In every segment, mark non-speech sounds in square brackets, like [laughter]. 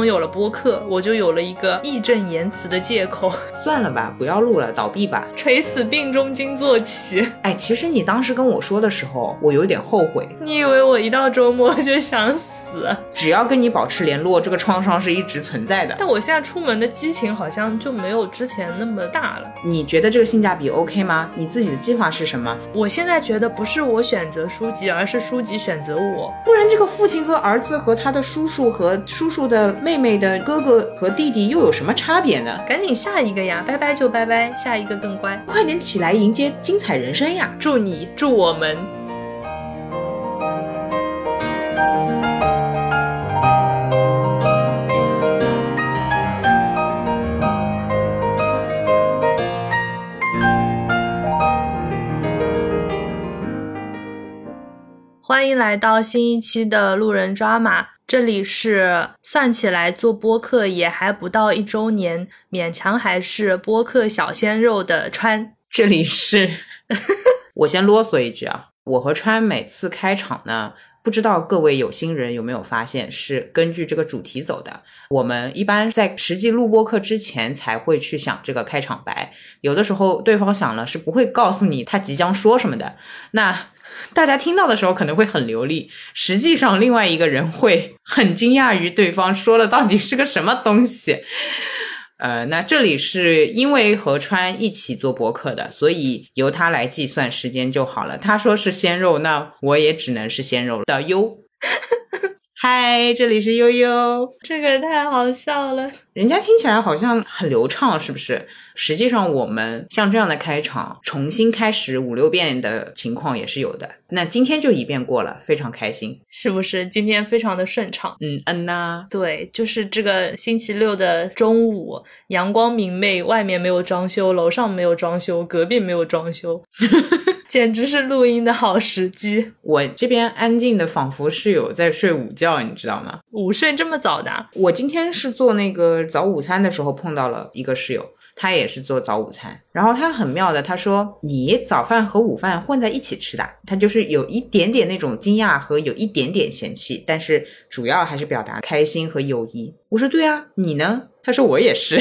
从有了播客，我就有了一个义正言辞的借口，[laughs] 算了吧，不要录了，倒闭吧。垂死病中惊坐起。哎，其实你当时跟我说的时候，我有点后悔。你以为我一到周末就想死？只要跟你保持联络，这个创伤是一直存在的。但我现在出门的激情好像就没有之前那么大了。你觉得这个性价比 OK 吗？你自己的计划是什么？我现在觉得不是我选择书籍，而是书籍选择我。不然这个父亲和儿子和他的叔叔和叔叔的妹妹的哥哥和弟弟又有什么差别呢？赶紧下一个呀！拜拜就拜拜，下一个更乖。快点起来迎接精彩人生呀！祝你，祝我们。欢迎来到新一期的路人抓马，这里是算起来做播客也还不到一周年，勉强还是播客小鲜肉的川。[laughs] 这里是，我先啰嗦一句啊，我和川每次开场呢，不知道各位有心人有没有发现，是根据这个主题走的。我们一般在实际录播课之前才会去想这个开场白，有的时候对方想了是不会告诉你他即将说什么的。那大家听到的时候可能会很流利，实际上另外一个人会很惊讶于对方说了到底是个什么东西。呃，那这里是因为和川一起做博客的，所以由他来计算时间就好了。他说是鲜肉，那我也只能是鲜肉的哟。[laughs] 嗨，这里是悠悠，这个太好笑了。人家听起来好像很流畅，是不是？实际上，我们像这样的开场，重新开始五六遍的情况也是有的。那今天就一遍过了，非常开心，是不是？今天非常的顺畅。嗯嗯呐，对，就是这个星期六的中午，阳光明媚，外面没有装修，楼上没有装修，隔壁没有装修，[laughs] 简直是录音的好时机。我这边安静的，仿佛室友在睡午觉，你知道吗？午睡这么早的？我今天是做那个早午餐的时候碰到了一个室友。他也是做早午餐，然后他很妙的，他说你早饭和午饭混在一起吃的，他就是有一点点那种惊讶和有一点点嫌弃，但是主要还是表达开心和友谊。我说对啊，你呢？他说我也是。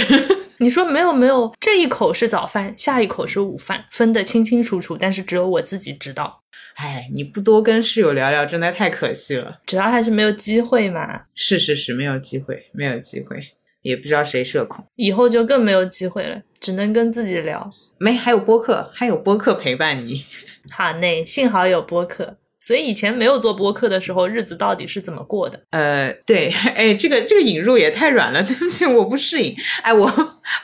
你说没有没有，这一口是早饭，下一口是午饭，分得清清楚楚，但是只有我自己知道。哎，你不多跟室友聊聊，真的太可惜了。主要还是没有机会嘛。是是是，没有机会，没有机会。也不知道谁社恐，以后就更没有机会了，只能跟自己聊。没，还有播客，还有播客陪伴你。好嘞，幸好有播客。所以以前没有做播客的时候，日子到底是怎么过的？呃，对，[laughs] 哎，这个这个引入也太软了，[laughs] 对不起，我不适应。哎，我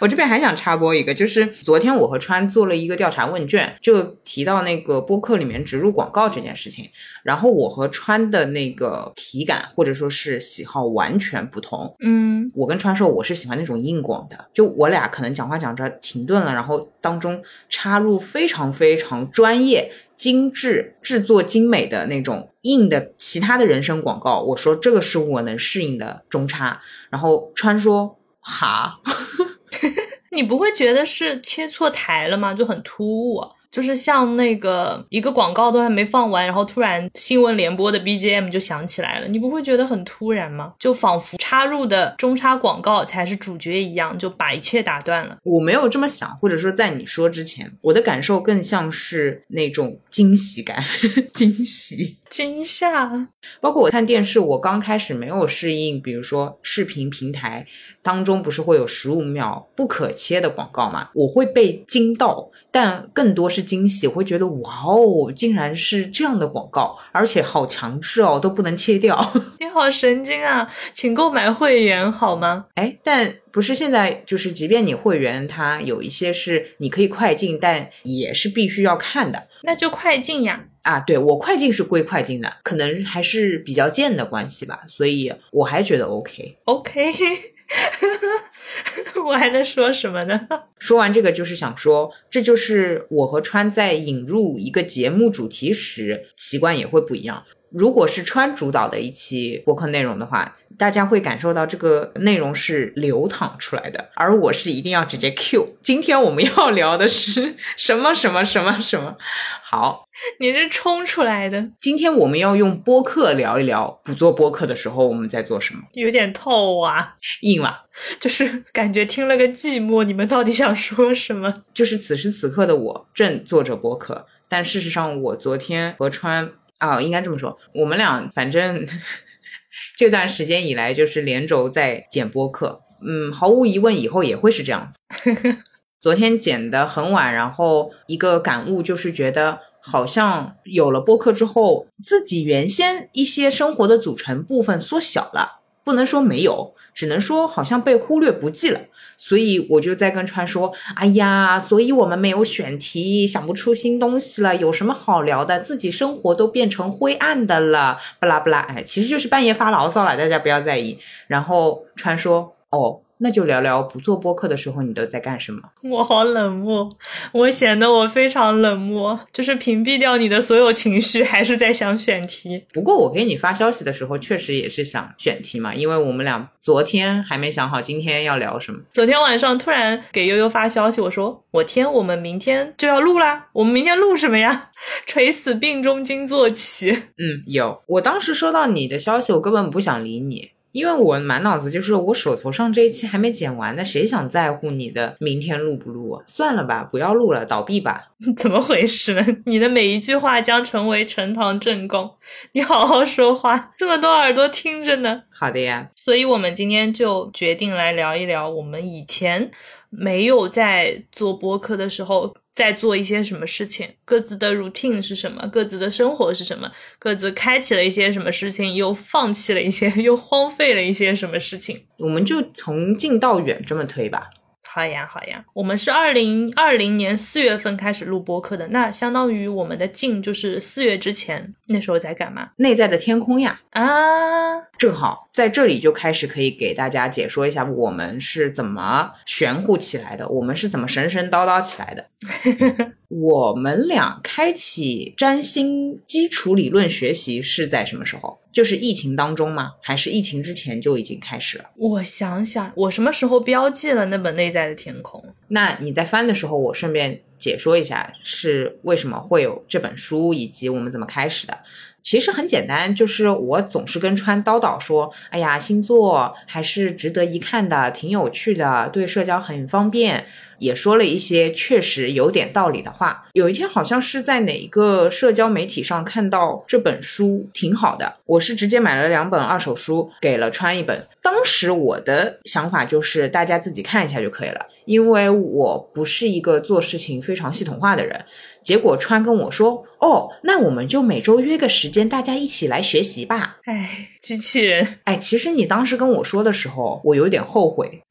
我这边还想插播一个，就是昨天我和川做了一个调查问卷，就提到那个播客里面植入广告这件事情。然后我和川的那个体感或者说是喜好完全不同。嗯，我跟川说我是喜欢那种硬广的，就我俩可能讲话讲着停顿了，然后当中插入非常非常专业。精致制作精美的那种硬的其他的人声广告，我说这个是我能适应的中差。然后川说哈，[laughs] 你不会觉得是切错台了吗？就很突兀。就是像那个一个广告都还没放完，然后突然新闻联播的 BGM 就响起来了，你不会觉得很突然吗？就仿佛插入的中插广告才是主角一样，就把一切打断了。我没有这么想，或者说在你说之前，我的感受更像是那种惊喜感，[laughs] 惊喜。惊吓，包括我看电视，我刚开始没有适应，比如说视频平台当中不是会有十五秒不可切的广告嘛，我会被惊到，但更多是惊喜，我会觉得哇哦，竟然是这样的广告，而且好强制哦，都不能切掉。[laughs] 你好神经啊，请购买会员好吗？哎，但不是现在，就是即便你会员，它有一些是你可以快进，但也是必须要看的，那就快进呀。啊，对我快进是归快进的，可能还是比较贱的关系吧，所以我还觉得 OK OK，[laughs] 我还在说什么呢？说完这个就是想说，这就是我和川在引入一个节目主题时习惯也会不一样。如果是川主导的一期播客内容的话，大家会感受到这个内容是流淌出来的，而我是一定要直接 Q。今天我们要聊的是什么什么什么什么？好，你是冲出来的，今天我们要用播客聊一聊，不做播客的时候我们在做什么？有点透啊，硬了，就是感觉听了个寂寞。你们到底想说什么？就是此时此刻的我正做着播客，但事实上我昨天和川啊，应该这么说，我们俩反正 [laughs] 这段时间以来就是连轴在剪播客，嗯，毫无疑问以后也会是这样子。[laughs] 昨天剪的很晚，然后一个感悟就是觉得好像有了播客之后，自己原先一些生活的组成部分缩小了，不能说没有，只能说好像被忽略不计了。所以我就在跟川说：“哎呀，所以我们没有选题，想不出新东西了，有什么好聊的？自己生活都变成灰暗的了，不啦不啦，哎，其实就是半夜发牢骚了，大家不要在意。”然后川说：“哦。”那就聊聊不做播客的时候你都在干什么？[laughs] 我好冷漠，我显得我非常冷漠，就是屏蔽掉你的所有情绪，还是在想选题。不过我给你发消息的时候，确实也是想选题嘛，因为我们俩昨天还没想好今天要聊什么。昨天晚上突然给悠悠发消息，我说：“我天，我们明天就要录啦！我们明天录什么呀？[laughs] 垂死病中惊坐起。”嗯，有。我当时收到你的消息，我根本不想理你。因为我满脑子就是我手头上这一期还没剪完呢，谁想在乎你的明天录不录啊？算了吧，不要录了，倒闭吧。[laughs] 怎么回事呢？[laughs] 你的每一句话将成为呈堂证供，[laughs] 你好好说话，这么多耳朵听着呢。好的呀，所以我们今天就决定来聊一聊我们以前没有在做播客的时候。在做一些什么事情，各自的 routine 是什么，各自的生活是什么，各自开启了一些什么事情，又放弃了一些，[laughs] 又荒废了一些什么事情。我们就从近到远这么推吧。好呀，好呀，我们是二零二零年四月份开始录播课的，那相当于我们的近就是四月之前，那时候在干嘛？内在的天空呀，啊，正好在这里就开始可以给大家解说一下我们是怎么玄乎起来的，我们是怎么神神叨叨起来的。[laughs] 我们俩开启占星基础理论学习是在什么时候？就是疫情当中吗？还是疫情之前就已经开始了？我想想，我什么时候标记了那本《内在的天空》？那你在翻的时候，我顺便解说一下是为什么会有这本书，以及我们怎么开始的。其实很简单，就是我总是跟川叨叨说：“哎呀，星座还是值得一看的，挺有趣的，对社交很方便。”也说了一些确实有点道理的话。有一天好像是在哪一个社交媒体上看到这本书挺好的，我是直接买了两本二手书给了川一本。当时我的想法就是大家自己看一下就可以了，因为我不是一个做事情非常系统化的人。结果川跟我说：“哦，那我们就每周约个时间，大家一起来学习吧。”哎，机器人！哎，其实你当时跟我说的时候，我有点后悔。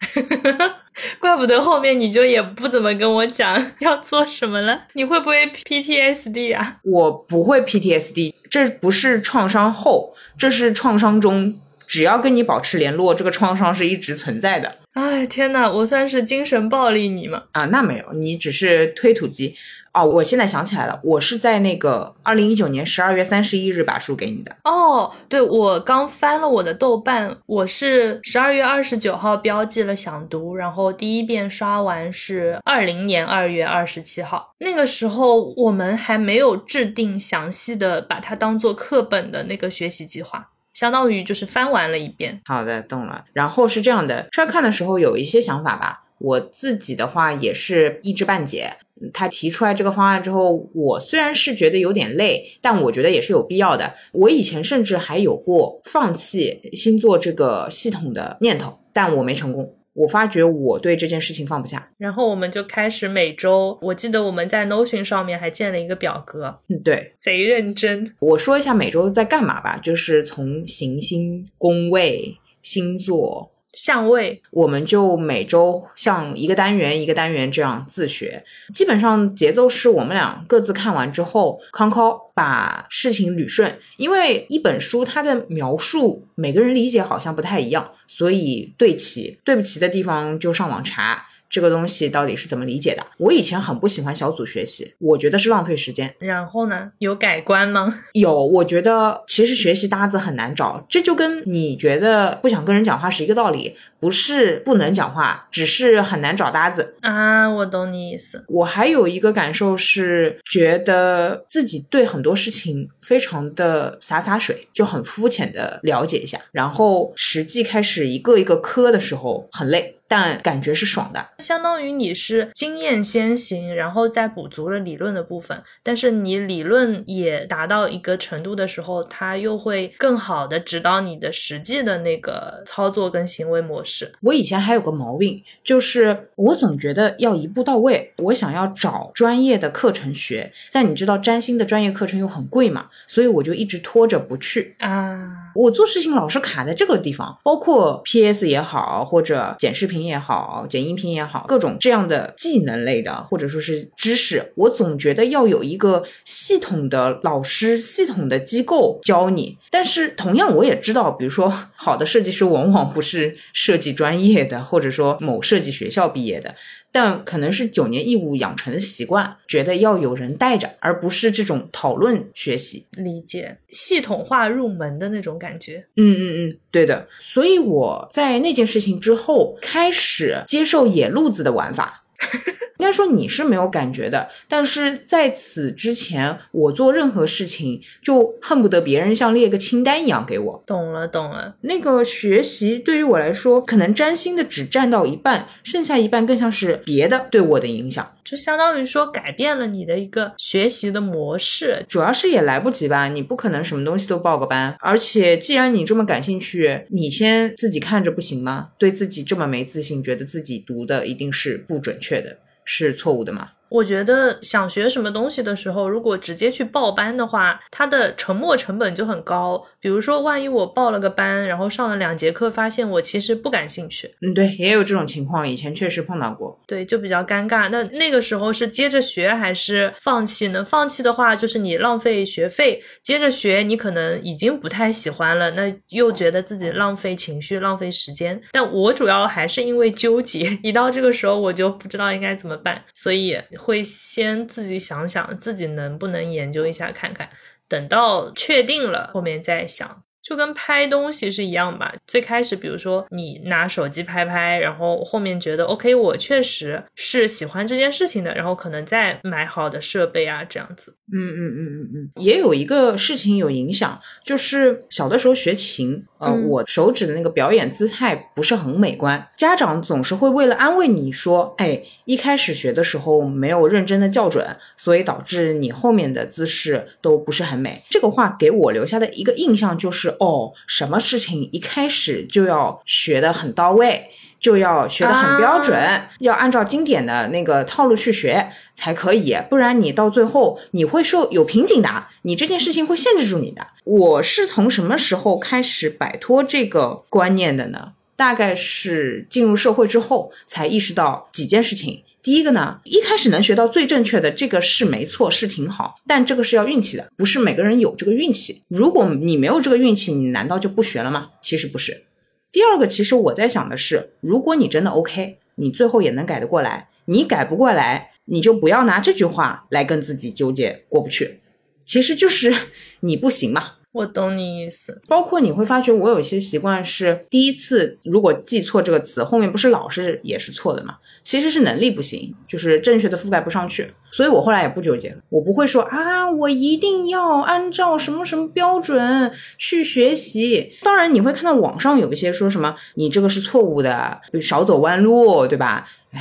[laughs] 怪不得后面你就也不怎么跟我讲要做什么了。你会不会 PTSD 啊？我不会 PTSD，这不是创伤后，这是创伤中。只要跟你保持联络，这个创伤是一直存在的。哎，天呐，我算是精神暴力你吗？啊，那没有，你只是推土机。哦，我现在想起来了，我是在那个二零一九年十二月三十一日把书给你的。哦，对，我刚翻了我的豆瓣，我是十二月二十九号标记了想读，然后第一遍刷完是二零年二月二十七号。那个时候我们还没有制定详细的把它当做课本的那个学习计划，相当于就是翻完了一遍。好的，懂了。然后是这样的，出来看的时候有一些想法吧，我自己的话也是一知半解。他提出来这个方案之后，我虽然是觉得有点累，但我觉得也是有必要的。我以前甚至还有过放弃星座这个系统的念头，但我没成功。我发觉我对这件事情放不下，然后我们就开始每周，我记得我们在 Notion 上面还建了一个表格，嗯，对，贼认真。我说一下每周在干嘛吧，就是从行星、宫位、星座。相位，我们就每周像一个单元一个单元这样自学，基本上节奏是我们俩各自看完之后，康康把事情捋顺。因为一本书它的描述每个人理解好像不太一样，所以对齐对不齐的地方就上网查。这个东西到底是怎么理解的。我以前很不喜欢小组学习，我觉得是浪费时间。然后呢？有改观吗？[laughs] 有，我觉得其实学习搭子很难找，这就跟你觉得不想跟人讲话是一个道理，不是不能讲话，只是很难找搭子。啊，我懂你意思。我还有一个感受是，觉得自己对很多事情非常的洒洒水，就很肤浅的了解一下，然后实际开始一个一个磕的时候很累。但感觉是爽的，相当于你是经验先行，然后再补足了理论的部分。但是你理论也达到一个程度的时候，它又会更好的指导你的实际的那个操作跟行为模式。我以前还有个毛病，就是我总觉得要一步到位，我想要找专业的课程学，但你知道占星的专业课程又很贵嘛，所以我就一直拖着不去啊。我做事情老是卡在这个地方，包括 PS 也好，或者剪视频也好，剪音频也好，各种这样的技能类的，或者说是知识，我总觉得要有一个系统的老师、系统的机构教你。但是同样，我也知道，比如说好的设计师往往不是设计专业的，或者说某设计学校毕业的。但可能是九年义务养成的习惯，觉得要有人带着，而不是这种讨论学习理解系统化入门的那种感觉。嗯嗯嗯，对的。所以我在那件事情之后，开始接受野路子的玩法。[laughs] 应该说你是没有感觉的，但是在此之前，我做任何事情就恨不得别人像列个清单一样给我。懂了，懂了。那个学习对于我来说，可能占星的只占到一半，剩下一半更像是别的对我的影响。就相当于说改变了你的一个学习的模式，主要是也来不及吧，你不可能什么东西都报个班，而且既然你这么感兴趣，你先自己看着不行吗？对自己这么没自信，觉得自己读的一定是不准确的，是错误的吗？我觉得想学什么东西的时候，如果直接去报班的话，它的沉没成本就很高。比如说，万一我报了个班，然后上了两节课，发现我其实不感兴趣。嗯，对，也有这种情况，以前确实碰到过。对，就比较尴尬。那那个时候是接着学还是放弃呢？放弃的话，就是你浪费学费；接着学，你可能已经不太喜欢了，那又觉得自己浪费情绪、浪费时间。但我主要还是因为纠结，[laughs] 一到这个时候我就不知道应该怎么办，所以。会先自己想想自己能不能研究一下看看，等到确定了后面再想。就跟拍东西是一样吧。最开始，比如说你拿手机拍拍，然后后面觉得 OK，我确实是喜欢这件事情的，然后可能再买好的设备啊，这样子。嗯嗯嗯嗯嗯。也有一个事情有影响，就是小的时候学琴，呃，我手指的那个表演姿态不是很美观，家长总是会为了安慰你说，哎，一开始学的时候没有认真的校准，所以导致你后面的姿势都不是很美。这个话给我留下的一个印象就是。哦，什么事情一开始就要学的很到位，就要学的很标准，要按照经典的那个套路去学才可以，不然你到最后你会受有瓶颈的，你这件事情会限制住你的。我是从什么时候开始摆脱这个观念的呢？大概是进入社会之后才意识到几件事情。第一个呢，一开始能学到最正确的这个是没错，是挺好，但这个是要运气的，不是每个人有这个运气。如果你没有这个运气，你难道就不学了吗？其实不是。第二个，其实我在想的是，如果你真的 OK，你最后也能改得过来。你改不过来，你就不要拿这句话来跟自己纠结过不去。其实就是 [laughs] 你不行嘛。我懂你意思，包括你会发觉我有一些习惯是第一次如果记错这个词，后面不是老是也是错的嘛？其实是能力不行，就是正确的覆盖不上去，所以我后来也不纠结了，我不会说啊，我一定要按照什么什么标准去学习。当然你会看到网上有一些说什么你这个是错误的，少走弯路，对吧？唉，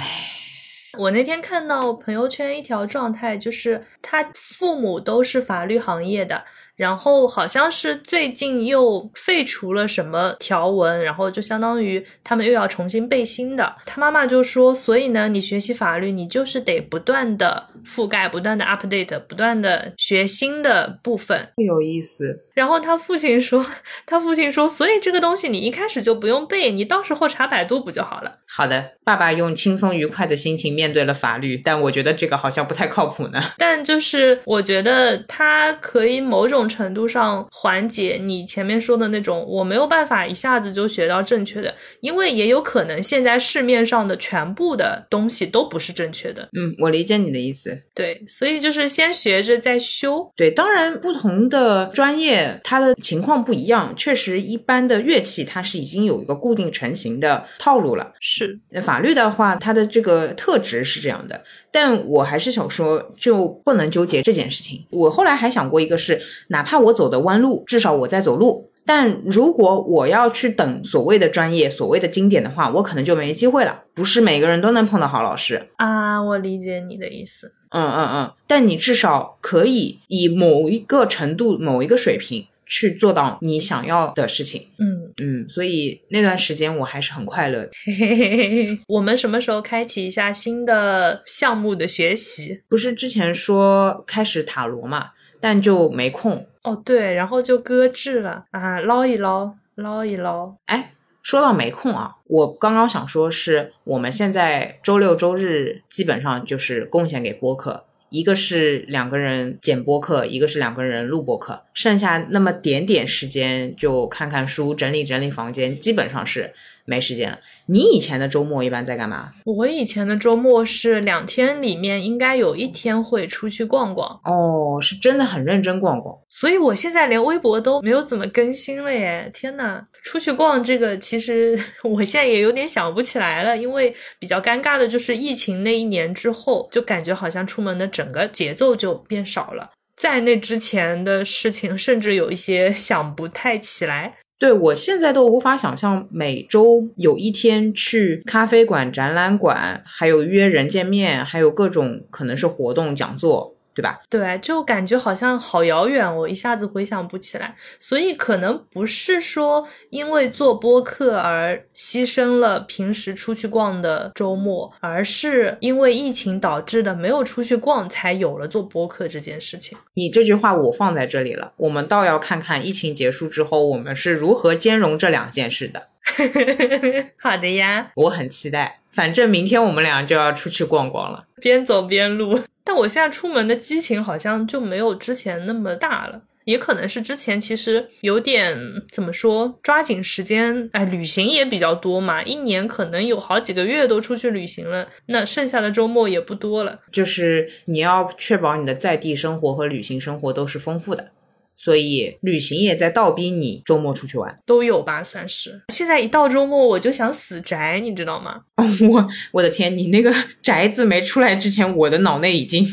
我那天看到朋友圈一条状态，就是他父母都是法律行业的。然后好像是最近又废除了什么条文，然后就相当于他们又要重新背新的。他妈妈就说：“所以呢，你学习法律，你就是得不断的覆盖，不断的 update，不断的学新的部分。”有意思。然后他父亲说：“ [laughs] 他父亲说，所以这个东西你一开始就不用背，你到时候查百度不就好了？”好的，爸爸用轻松愉快的心情面对了法律，但我觉得这个好像不太靠谱呢。[laughs] 但就是我觉得他可以某种。种程度上缓解你前面说的那种，我没有办法一下子就学到正确的，因为也有可能现在市面上的全部的东西都不是正确的。嗯，我理解你的意思。对，所以就是先学着再修。对，当然不同的专业它的情况不一样，确实一般的乐器它是已经有一个固定成型的套路了。是，法律的话，它的这个特质是这样的，但我还是想说，就不能纠结这件事情。我后来还想过一个是，哪怕我走的弯路，至少我在走路。但如果我要去等所谓的专业、所谓的经典的话，我可能就没机会了。不是每个人都能碰到好老师啊，我理解你的意思。嗯嗯嗯，但你至少可以以某一个程度、某一个水平去做到你想要的事情。嗯嗯，所以那段时间我还是很快乐的。嘿嘿嘿嘿，我们什么时候开启一下新的项目的学习？不是之前说开始塔罗嘛，但就没空。哦，对，然后就搁置了啊，捞一捞，捞一捞。哎，说到没空啊，我刚刚想说，是我们现在周六周日基本上就是贡献给播客，一个是两个人剪播客，一个是两个人录播客，剩下那么点点时间就看看书、整理整理房间，基本上是。没时间了。你以前的周末一般在干嘛？我以前的周末是两天里面应该有一天会出去逛逛。哦，是真的很认真逛逛。所以我现在连微博都没有怎么更新了耶！天呐，出去逛这个其实 [laughs] 我现在也有点想不起来了，因为比较尴尬的就是疫情那一年之后，就感觉好像出门的整个节奏就变少了。在那之前的事情，甚至有一些想不太起来。对我现在都无法想象每周有一天去咖啡馆、展览馆，还有约人见面，还有各种可能是活动、讲座。对吧？对，就感觉好像好遥远，我一下子回想不起来。所以可能不是说因为做播客而牺牲了平时出去逛的周末，而是因为疫情导致的没有出去逛，才有了做播客这件事情。你这句话我放在这里了，我们倒要看看疫情结束之后，我们是如何兼容这两件事的。[laughs] 好的呀，我很期待。反正明天我们俩就要出去逛逛了，边走边录。但我现在出门的激情好像就没有之前那么大了，也可能是之前其实有点怎么说，抓紧时间，哎，旅行也比较多嘛，一年可能有好几个月都出去旅行了，那剩下的周末也不多了。就是你要确保你的在地生活和旅行生活都是丰富的。所以旅行也在倒逼你周末出去玩，都有吧，算是。现在一到周末我就想死宅，你知道吗？[laughs] 我我的天，你那个宅字没出来之前，我的脑内已经，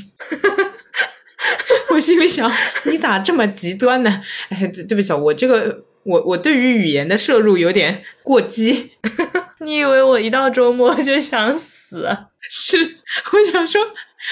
[laughs] 我心里想，你咋这么极端呢？哎，对对不起，我这个我我对于语言的摄入有点过激。[laughs] 你以为我一到周末就想死？是，我想说。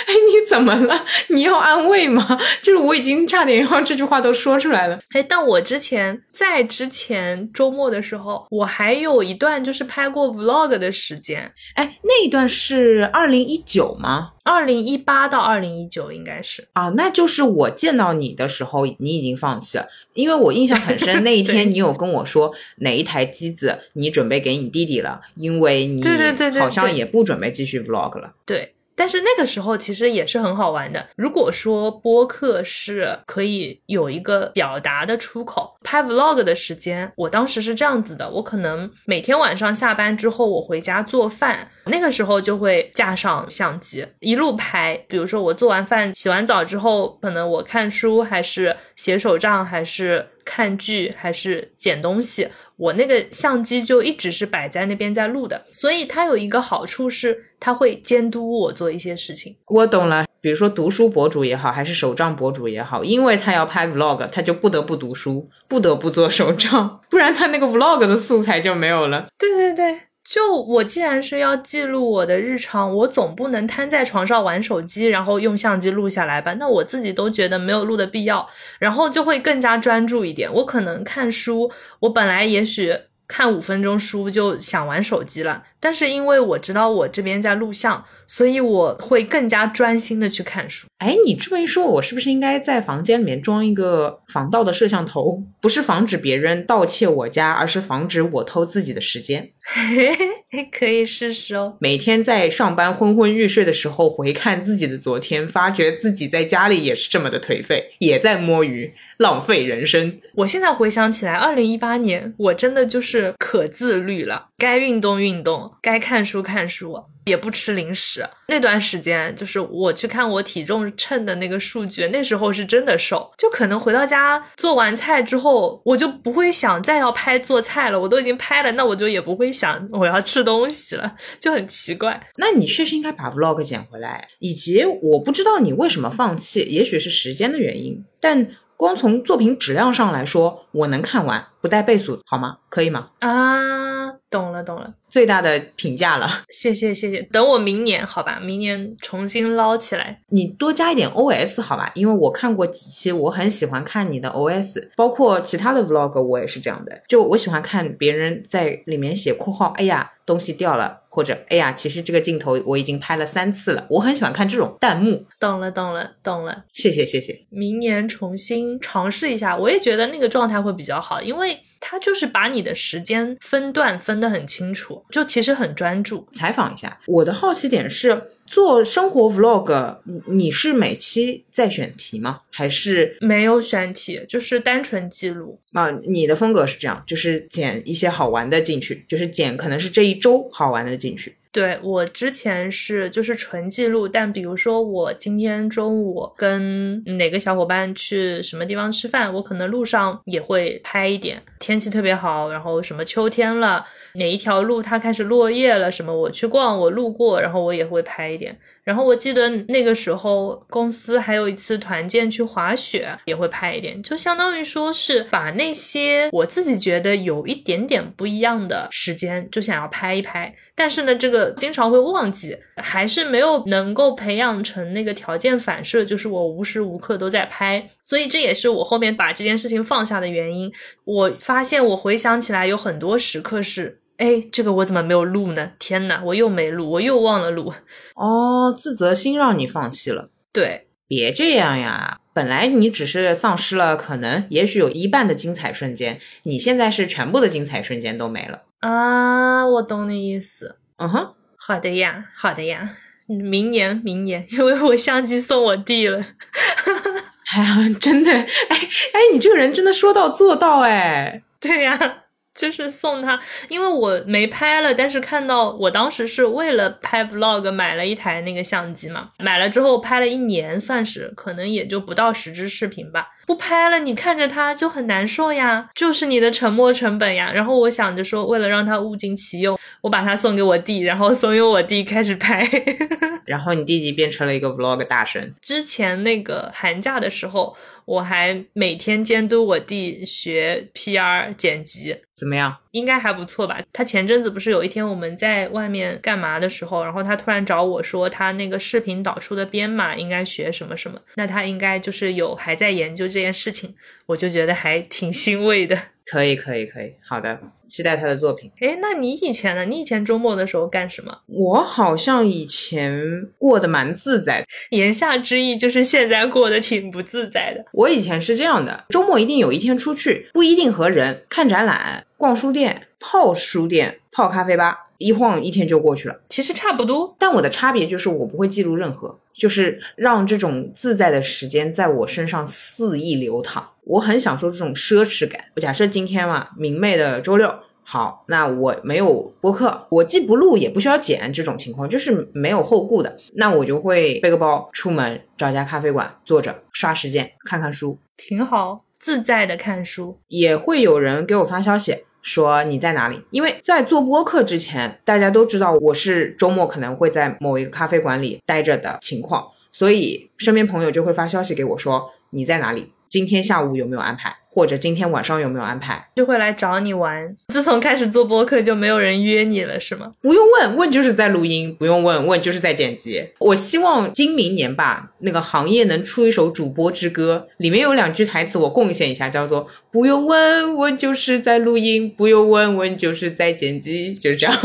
哎，你怎么了？你要安慰吗？[laughs] 就是我已经差点要这句话都说出来了。哎，但我之前在之前周末的时候，我还有一段就是拍过 vlog 的时间。哎，那一段是二零一九吗？二零一八到二零一九应该是啊，那就是我见到你的时候，你已经放弃了。因为我印象很深，那一天你有跟我说哪一台机子你准备给你弟弟了，因为你对对对对，好像也不准备继续 vlog 了。对。但是那个时候其实也是很好玩的。如果说播客是可以有一个表达的出口，拍 vlog 的时间，我当时是这样子的：我可能每天晚上下班之后，我回家做饭，那个时候就会架上相机，一路拍。比如说我做完饭、洗完澡之后，可能我看书，还是写手账，还是看剧，还是剪东西。我那个相机就一直是摆在那边在录的，所以它有一个好处是，它会监督我做一些事情。我懂了，比如说读书博主也好，还是手账博主也好，因为他要拍 vlog，他就不得不读书，不得不做手账，不然他那个 vlog 的素材就没有了。对对对。就我既然是要记录我的日常，我总不能瘫在床上玩手机，然后用相机录下来吧？那我自己都觉得没有录的必要，然后就会更加专注一点。我可能看书，我本来也许看五分钟书就想玩手机了，但是因为我知道我这边在录像，所以我会更加专心的去看书。哎，你这么一说，我是不是应该在房间里面装一个防盗的摄像头？不是防止别人盗窃我家，而是防止我偷自己的时间。嘿嘿嘿，可以试试哦。每天在上班昏昏欲睡的时候回看自己的昨天，发觉自己在家里也是这么的颓废，也在摸鱼，浪费人生。我现在回想起来，二零一八年我真的就是可自律了，该运动运动，该看书看书，也不吃零食。那段时间就是我去看我体重秤的那个数据，那时候是真的瘦。就可能回到家做完菜之后，我就不会想再要拍做菜了，我都已经拍了，那我就也不会想我要吃东西了，就很奇怪。那你确实应该把 vlog 捡回来，以及我不知道你为什么放弃，也许是时间的原因，但。光从作品质量上来说，我能看完，不带倍速，好吗？可以吗？啊，懂了懂了，最大的评价了，[laughs] 谢谢谢谢。等我明年好吧，明年重新捞起来。你多加一点 OS 好吧，因为我看过几期，我很喜欢看你的 OS，包括其他的 vlog，我也是这样的，就我喜欢看别人在里面写括号，哎呀。东西掉了，或者哎呀，其实这个镜头我已经拍了三次了。我很喜欢看这种弹幕。懂了，懂了，懂了。谢谢，谢谢。明年重新尝试一下，我也觉得那个状态会比较好，因为它就是把你的时间分段分得很清楚，就其实很专注。采访一下，我的好奇点是。做生活 vlog，你是每期在选题吗？还是没有选题，就是单纯记录啊？你的风格是这样，就是剪一些好玩的进去，就是剪可能是这一周好玩的进去。对我之前是就是纯记录，但比如说我今天中午跟哪个小伙伴去什么地方吃饭，我可能路上也会拍一点。天气特别好，然后什么秋天了，哪一条路它开始落叶了，什么我去逛，我路过，然后我也会拍一点。然后我记得那个时候公司还有一次团建去滑雪，也会拍一点，就相当于说是把那些我自己觉得有一点点不一样的时间，就想要拍一拍。但是呢，这个经常会忘记，还是没有能够培养成那个条件反射，就是我无时无刻都在拍。所以这也是我后面把这件事情放下的原因。我发现我回想起来有很多时刻是。哎，这个我怎么没有录呢？天哪，我又没录，我又忘了录。[laughs] 哦，自责心让你放弃了。对，别这样呀。本来你只是丧失了可能，也许有一半的精彩瞬间，你现在是全部的精彩瞬间都没了。啊，我懂你意思。嗯哼，好的呀，好的呀。明年，明年，因为我相机送我弟了。[laughs] 哎呀，真的，哎哎，你这个人真的说到做到，哎。对呀。就是送他，因为我没拍了，但是看到我当时是为了拍 vlog 买了一台那个相机嘛，买了之后拍了一年，算是可能也就不到十支视频吧。不拍了，你看着他就很难受呀，就是你的沉没成本呀。然后我想着说，为了让他物尽其用，我把它送给我弟，然后怂恿我弟开始拍。[laughs] 然后你弟弟变成了一个 vlog 大神。之前那个寒假的时候。我还每天监督我弟学 PR 剪辑，怎么样？应该还不错吧。他前阵子不是有一天我们在外面干嘛的时候，然后他突然找我说，他那个视频导出的编码应该学什么什么。那他应该就是有还在研究这件事情，我就觉得还挺欣慰的。可以，可以，可以，好的，期待他的作品。哎，那你以前呢？你以前周末的时候干什么？我好像以前过得蛮自在的。言下之意就是现在过得挺不自在的。我以前是这样的，周末一定有一天出去，不一定和人看展览、逛书店、泡书店、泡咖啡吧，一晃一天就过去了。其实差不多，但我的差别就是我不会记录任何，就是让这种自在的时间在我身上肆意流淌。我很享受这种奢侈感。我假设今天嘛，明媚的周六，好，那我没有播客，我既不录也不需要剪，这种情况就是没有后顾的。那我就会背个包出门，找家咖啡馆坐着刷时间，看看书，挺好，自在的看书。也会有人给我发消息说你在哪里？因为在做播客之前，大家都知道我是周末可能会在某一个咖啡馆里待着的情况，所以身边朋友就会发消息给我说你在哪里。今天下午有没有安排，或者今天晚上有没有安排，就会来找你玩。自从开始做播客，就没有人约你了，是吗？不用问，问就是在录音；不用问，问就是在剪辑。我希望今明年吧，那个行业能出一首主播之歌，里面有两句台词我贡献一下，叫做“不用问，问就是在录音；不用问，问就是在剪辑”，就是这样，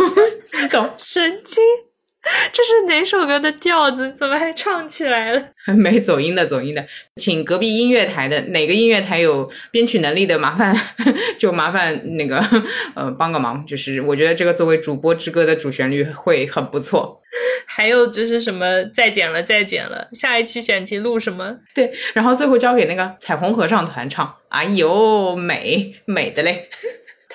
你懂？神经。[laughs] 这是哪首歌的调子？怎么还唱起来了？[laughs] 没走音的，走音的，请隔壁音乐台的哪个音乐台有编曲能力的，麻烦就麻烦那个 [laughs] 呃帮个忙。就是我觉得这个作为主播之歌的主旋律会很不错。还有就是什么再剪了再剪了，下一期选题录什么？对，然后最后交给那个彩虹合唱团唱。哎呦，美美的嘞！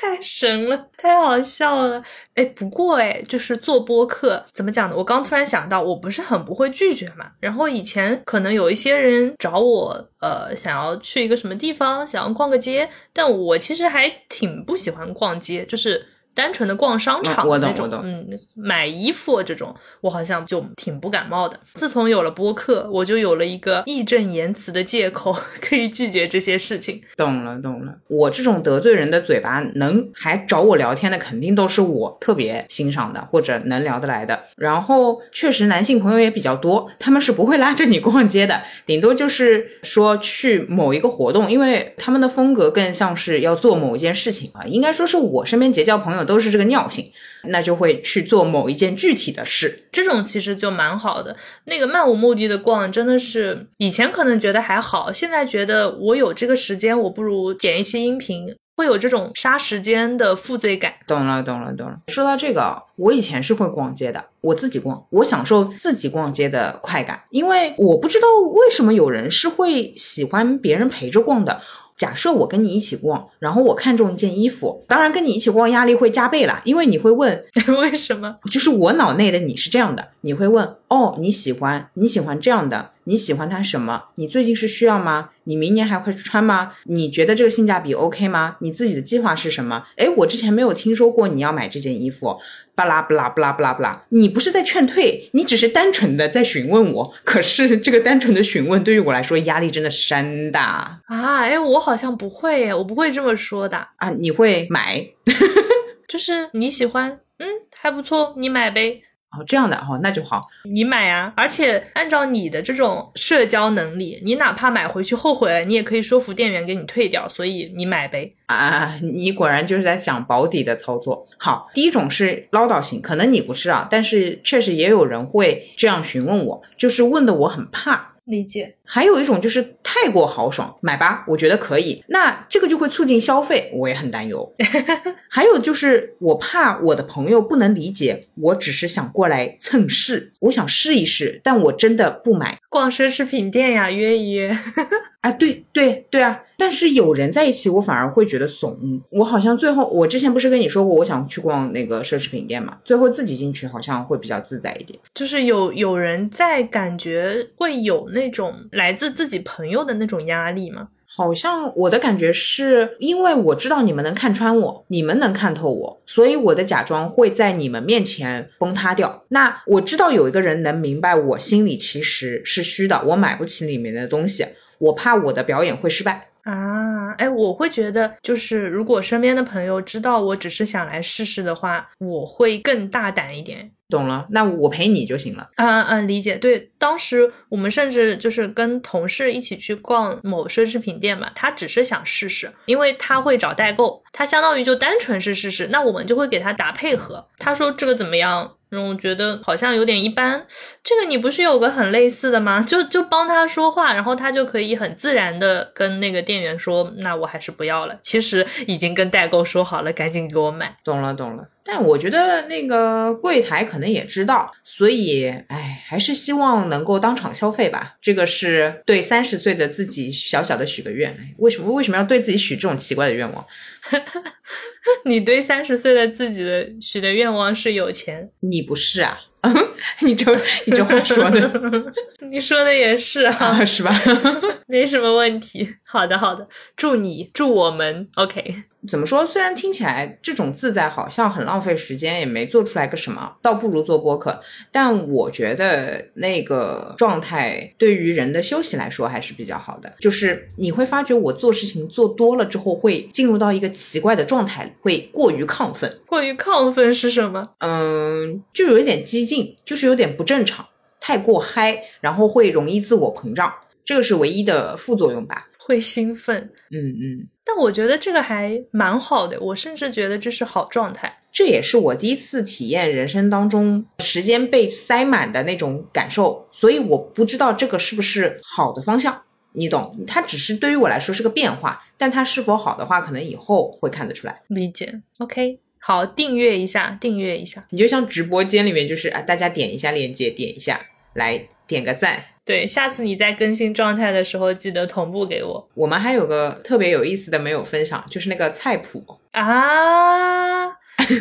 太神了，太好笑了！哎，不过哎，就是做播客怎么讲呢？我刚突然想到，我不是很不会拒绝嘛。然后以前可能有一些人找我，呃，想要去一个什么地方，想要逛个街，但我其实还挺不喜欢逛街，就是。单纯的逛商场那种，嗯，买衣服这种，我好像就挺不感冒的。自从有了播客，我就有了一个义正言辞的借口，可以拒绝这些事情。懂了，懂了。我这种得罪人的嘴巴，能还找我聊天的，肯定都是我特别欣赏的，或者能聊得来的。然后，确实男性朋友也比较多，他们是不会拉着你逛街的，顶多就是说去某一个活动，因为他们的风格更像是要做某一件事情啊。应该说是我身边结交朋友。都是这个尿性，那就会去做某一件具体的事。这种其实就蛮好的。那个漫无目的的逛，真的是以前可能觉得还好，现在觉得我有这个时间，我不如剪一期音频，会有这种杀时间的负罪感。懂了，懂了，懂了。说到这个，我以前是会逛街的，我自己逛，我享受自己逛街的快感，因为我不知道为什么有人是会喜欢别人陪着逛的。假设我跟你一起逛，然后我看中一件衣服，当然跟你一起逛压力会加倍啦，因为你会问 [laughs] 为什么？就是我脑内的你是这样的，你会问哦，你喜欢你喜欢这样的。你喜欢它什么？你最近是需要吗？你明年还会穿吗？你觉得这个性价比 OK 吗？你自己的计划是什么？哎，我之前没有听说过你要买这件衣服，巴拉巴拉巴拉巴拉巴拉。你不是在劝退，你只是单纯的在询问我。可是这个单纯的询问对于我来说压力真的山大啊！哎，我好像不会，我不会这么说的啊。你会买？[laughs] 就是你喜欢，嗯，还不错，你买呗。哦，这样的哦，那就好。你买啊，而且按照你的这种社交能力，你哪怕买回去后悔了，你也可以说服店员给你退掉。所以你买呗。啊，你果然就是在想保底的操作。好，第一种是唠叨型，可能你不是啊，但是确实也有人会这样询问我，就是问的我很怕。理解，还有一种就是太过豪爽，买吧，我觉得可以，那这个就会促进消费，我也很担忧。[laughs] 还有就是我怕我的朋友不能理解，我只是想过来蹭试，我想试一试，但我真的不买。逛奢侈品店呀，约一约。[laughs] 啊，对对对啊！但是有人在一起，我反而会觉得怂。我好像最后，我之前不是跟你说过，我想去逛那个奢侈品店嘛？最后自己进去，好像会比较自在一点。就是有有人在，感觉会有那种来自自己朋友的那种压力吗？好像我的感觉是因为我知道你们能看穿我，你们能看透我，所以我的假装会在你们面前崩塌掉。那我知道有一个人能明白我心里其实是虚的，我买不起里面的东西。我怕我的表演会失败啊！哎，我会觉得，就是如果身边的朋友知道我只是想来试试的话，我会更大胆一点。懂了，那我陪你就行了。嗯嗯，理解。对，当时我们甚至就是跟同事一起去逛某奢侈品店嘛，他只是想试试，因为他会找代购，他相当于就单纯是试试，那我们就会给他打配合。他说这个怎么样？嗯，我觉得好像有点一般。这个你不是有个很类似的吗？就就帮他说话，然后他就可以很自然的跟那个店员说：“那我还是不要了。”其实已经跟代购说好了，赶紧给我买。懂了，懂了。但我觉得那个柜台可能也知道，所以哎，还是希望能够当场消费吧。这个是对三十岁的自己小小的许个愿。为什么为什么要对自己许这种奇怪的愿望？[laughs] 你对三十岁的自己的许的愿望是有钱？你不是啊？[laughs] 你这你这话说的，[laughs] 你说的也是啊，是吧？没什么问题。好的，好的，祝你，祝我们，OK。怎么说？虽然听起来这种自在好像很浪费时间，也没做出来个什么，倒不如做播客。但我觉得那个状态对于人的休息来说还是比较好的。就是你会发觉我做事情做多了之后，会进入到一个奇怪的状态，会过于亢奋。过于亢奋是什么？嗯，就有一点激进，就是有点不正常，太过嗨，然后会容易自我膨胀，这个是唯一的副作用吧。会兴奋，嗯嗯。但我觉得这个还蛮好的，我甚至觉得这是好状态。这也是我第一次体验人生当中时间被塞满的那种感受，所以我不知道这个是不是好的方向，你懂？它只是对于我来说是个变化，但它是否好的话，可能以后会看得出来。理解，OK，好，订阅一下，订阅一下。你就像直播间里面，就是啊，大家点一下链接，点一下，来点个赞。对，下次你在更新状态的时候，记得同步给我。我们还有个特别有意思的没有分享，就是那个菜谱啊。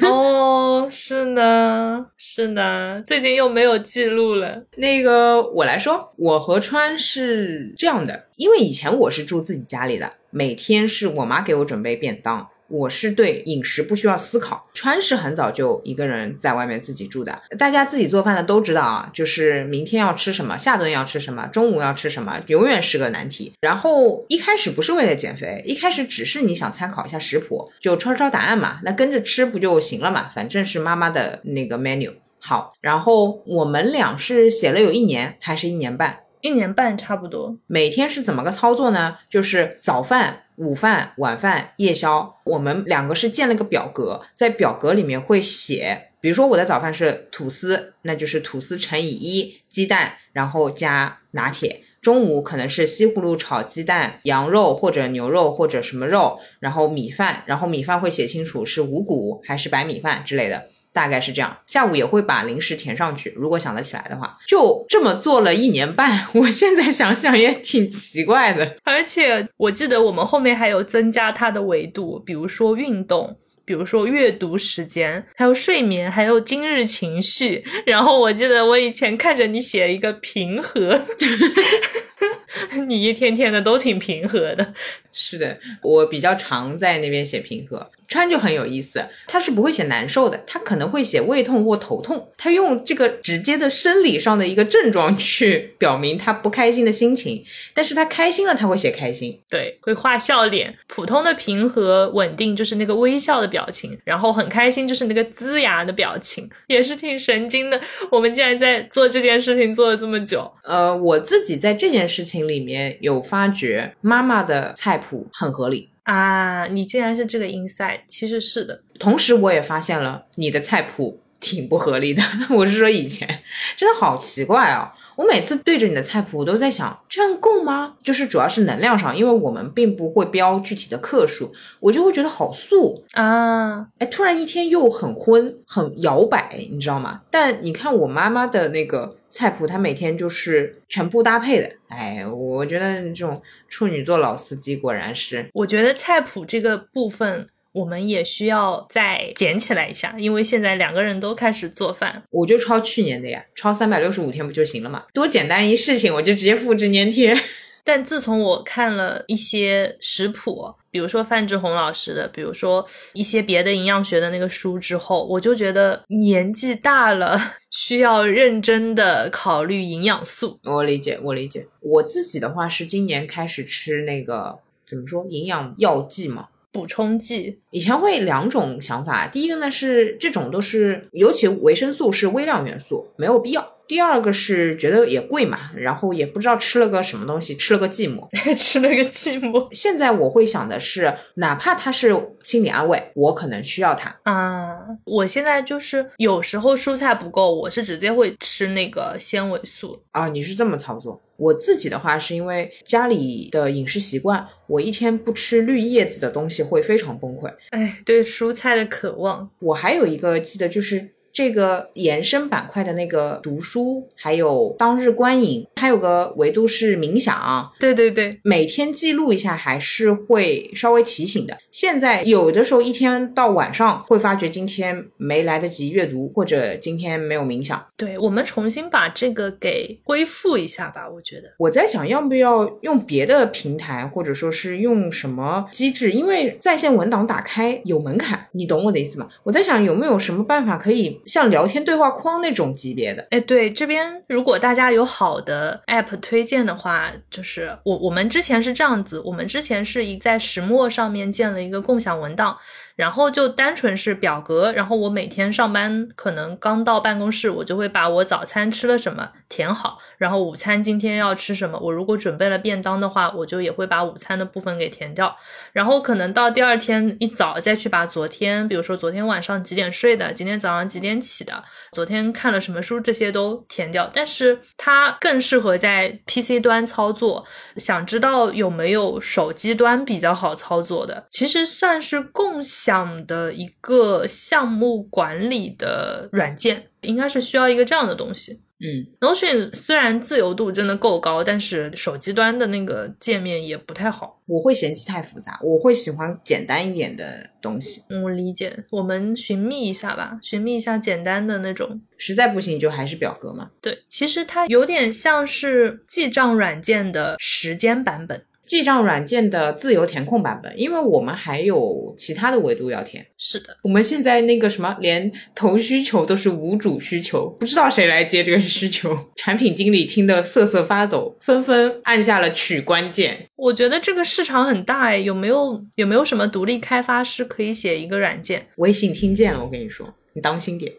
哦，是呢，是呢，最近又没有记录了。那个我来说，我和川是这样的，因为以前我是住自己家里的，每天是我妈给我准备便当。我是对饮食不需要思考，川是很早就一个人在外面自己住的，大家自己做饭的都知道啊，就是明天要吃什么，下顿要吃什么，中午要吃什么，永远是个难题。然后一开始不是为了减肥，一开始只是你想参考一下食谱，就抄抄答案嘛，那跟着吃不就行了嘛，反正是妈妈的那个 menu。好，然后我们俩是写了有一年还是一年半？一年半差不多。每天是怎么个操作呢？就是早饭。午饭、晚饭、夜宵，我们两个是建了个表格，在表格里面会写，比如说我的早饭是吐司，那就是吐司乘以一，鸡蛋，然后加拿铁。中午可能是西葫芦炒鸡蛋、羊肉或者牛肉或者什么肉，然后米饭，然后米饭会写清楚是五谷还是白米饭之类的。大概是这样，下午也会把零食填上去，如果想得起来的话，就这么做了一年半。[laughs] 我现在想想也挺奇怪的，而且我记得我们后面还有增加它的维度，比如说运动，比如说阅读时间，还有睡眠，还有今日情绪。[laughs] 然后我记得我以前看着你写一个平和。[laughs] [laughs] 你一天天的都挺平和的，是的，我比较常在那边写平和。川就很有意思，他是不会写难受的，他可能会写胃痛或头痛，他用这个直接的生理上的一个症状去表明他不开心的心情，但是他开心了他会写开心，对，会画笑脸。普通的平和稳定就是那个微笑的表情，然后很开心就是那个龇牙的表情，也是挺神经的。我们竟然在做这件事情做了这么久，呃，我自己在这件事情里面有发觉妈妈的菜谱很合理。啊，你竟然是这个 inside，其实是的。同时，我也发现了你的菜谱挺不合理的。[laughs] 我是说以前，真的好奇怪哦。我每次对着你的菜谱，我都在想，这样够吗？就是主要是能量上，因为我们并不会标具体的克数，我就会觉得好素啊。哎，突然一天又很昏，很摇摆，你知道吗？但你看我妈妈的那个菜谱，她每天就是全部搭配的。哎，我觉得这种处女座老司机果然是。我觉得菜谱这个部分。我们也需要再捡起来一下，因为现在两个人都开始做饭。我就抄去年的呀，抄三百六十五天不就行了嘛？多简单一事情，我就直接复制粘贴。[laughs] 但自从我看了一些食谱，比如说范志红老师的，比如说一些别的营养学的那个书之后，我就觉得年纪大了，需要认真的考虑营养素。我理解，我理解。我自己的话是今年开始吃那个怎么说营养药剂嘛。补充剂以前会两种想法，第一个呢是这种都是，尤其维生素是微量元素，没有必要。第二个是觉得也贵嘛，然后也不知道吃了个什么东西，吃了个寂寞，[laughs] 吃了个寂寞。现在我会想的是，哪怕它是心理安慰，我可能需要它啊。我现在就是有时候蔬菜不够，我是直接会吃那个纤维素啊。你是这么操作？我自己的话是因为家里的饮食习惯，我一天不吃绿叶子的东西会非常崩溃。哎，对蔬菜的渴望。我还有一个记得就是。这个延伸板块的那个读书，还有当日观影，还有个维度是冥想。对对对，每天记录一下还是会稍微提醒的。现在有的时候一天到晚上会发觉今天没来得及阅读，或者今天没有冥想。对我们重新把这个给恢复一下吧，我觉得。我在想要不要用别的平台，或者说是用什么机制，因为在线文档打开有门槛，你懂我的意思吗？我在想有没有什么办法可以像聊天对话框那种级别的？哎，对，这边如果大家有好的 app 推荐的话，就是我我们之前是这样子，我们之前是一在石墨上面建了一个共享文档。然后就单纯是表格，然后我每天上班可能刚到办公室，我就会把我早餐吃了什么填好，然后午餐今天要吃什么，我如果准备了便当的话，我就也会把午餐的部分给填掉，然后可能到第二天一早再去把昨天，比如说昨天晚上几点睡的，今天早上几点起的，昨天看了什么书，这些都填掉。但是它更适合在 PC 端操作，想知道有没有手机端比较好操作的，其实算是共享。想的一个项目管理的软件，应该是需要一个这样的东西。嗯，Notion 虽然自由度真的够高，但是手机端的那个界面也不太好。我会嫌弃太复杂，我会喜欢简单一点的东西。嗯，我理解。我们寻觅一下吧，寻觅一下简单的那种。实在不行就还是表格嘛。对，其实它有点像是记账软件的时间版本。记账软件的自由填空版本，因为我们还有其他的维度要填。是的，我们现在那个什么，连投需求都是无主需求，不知道谁来接这个需求。产品经理听得瑟瑟发抖，纷纷按下了取关键。我觉得这个市场很大哎，有没有有没有什么独立开发师可以写一个软件？微信听见了，我跟你说，你当心点。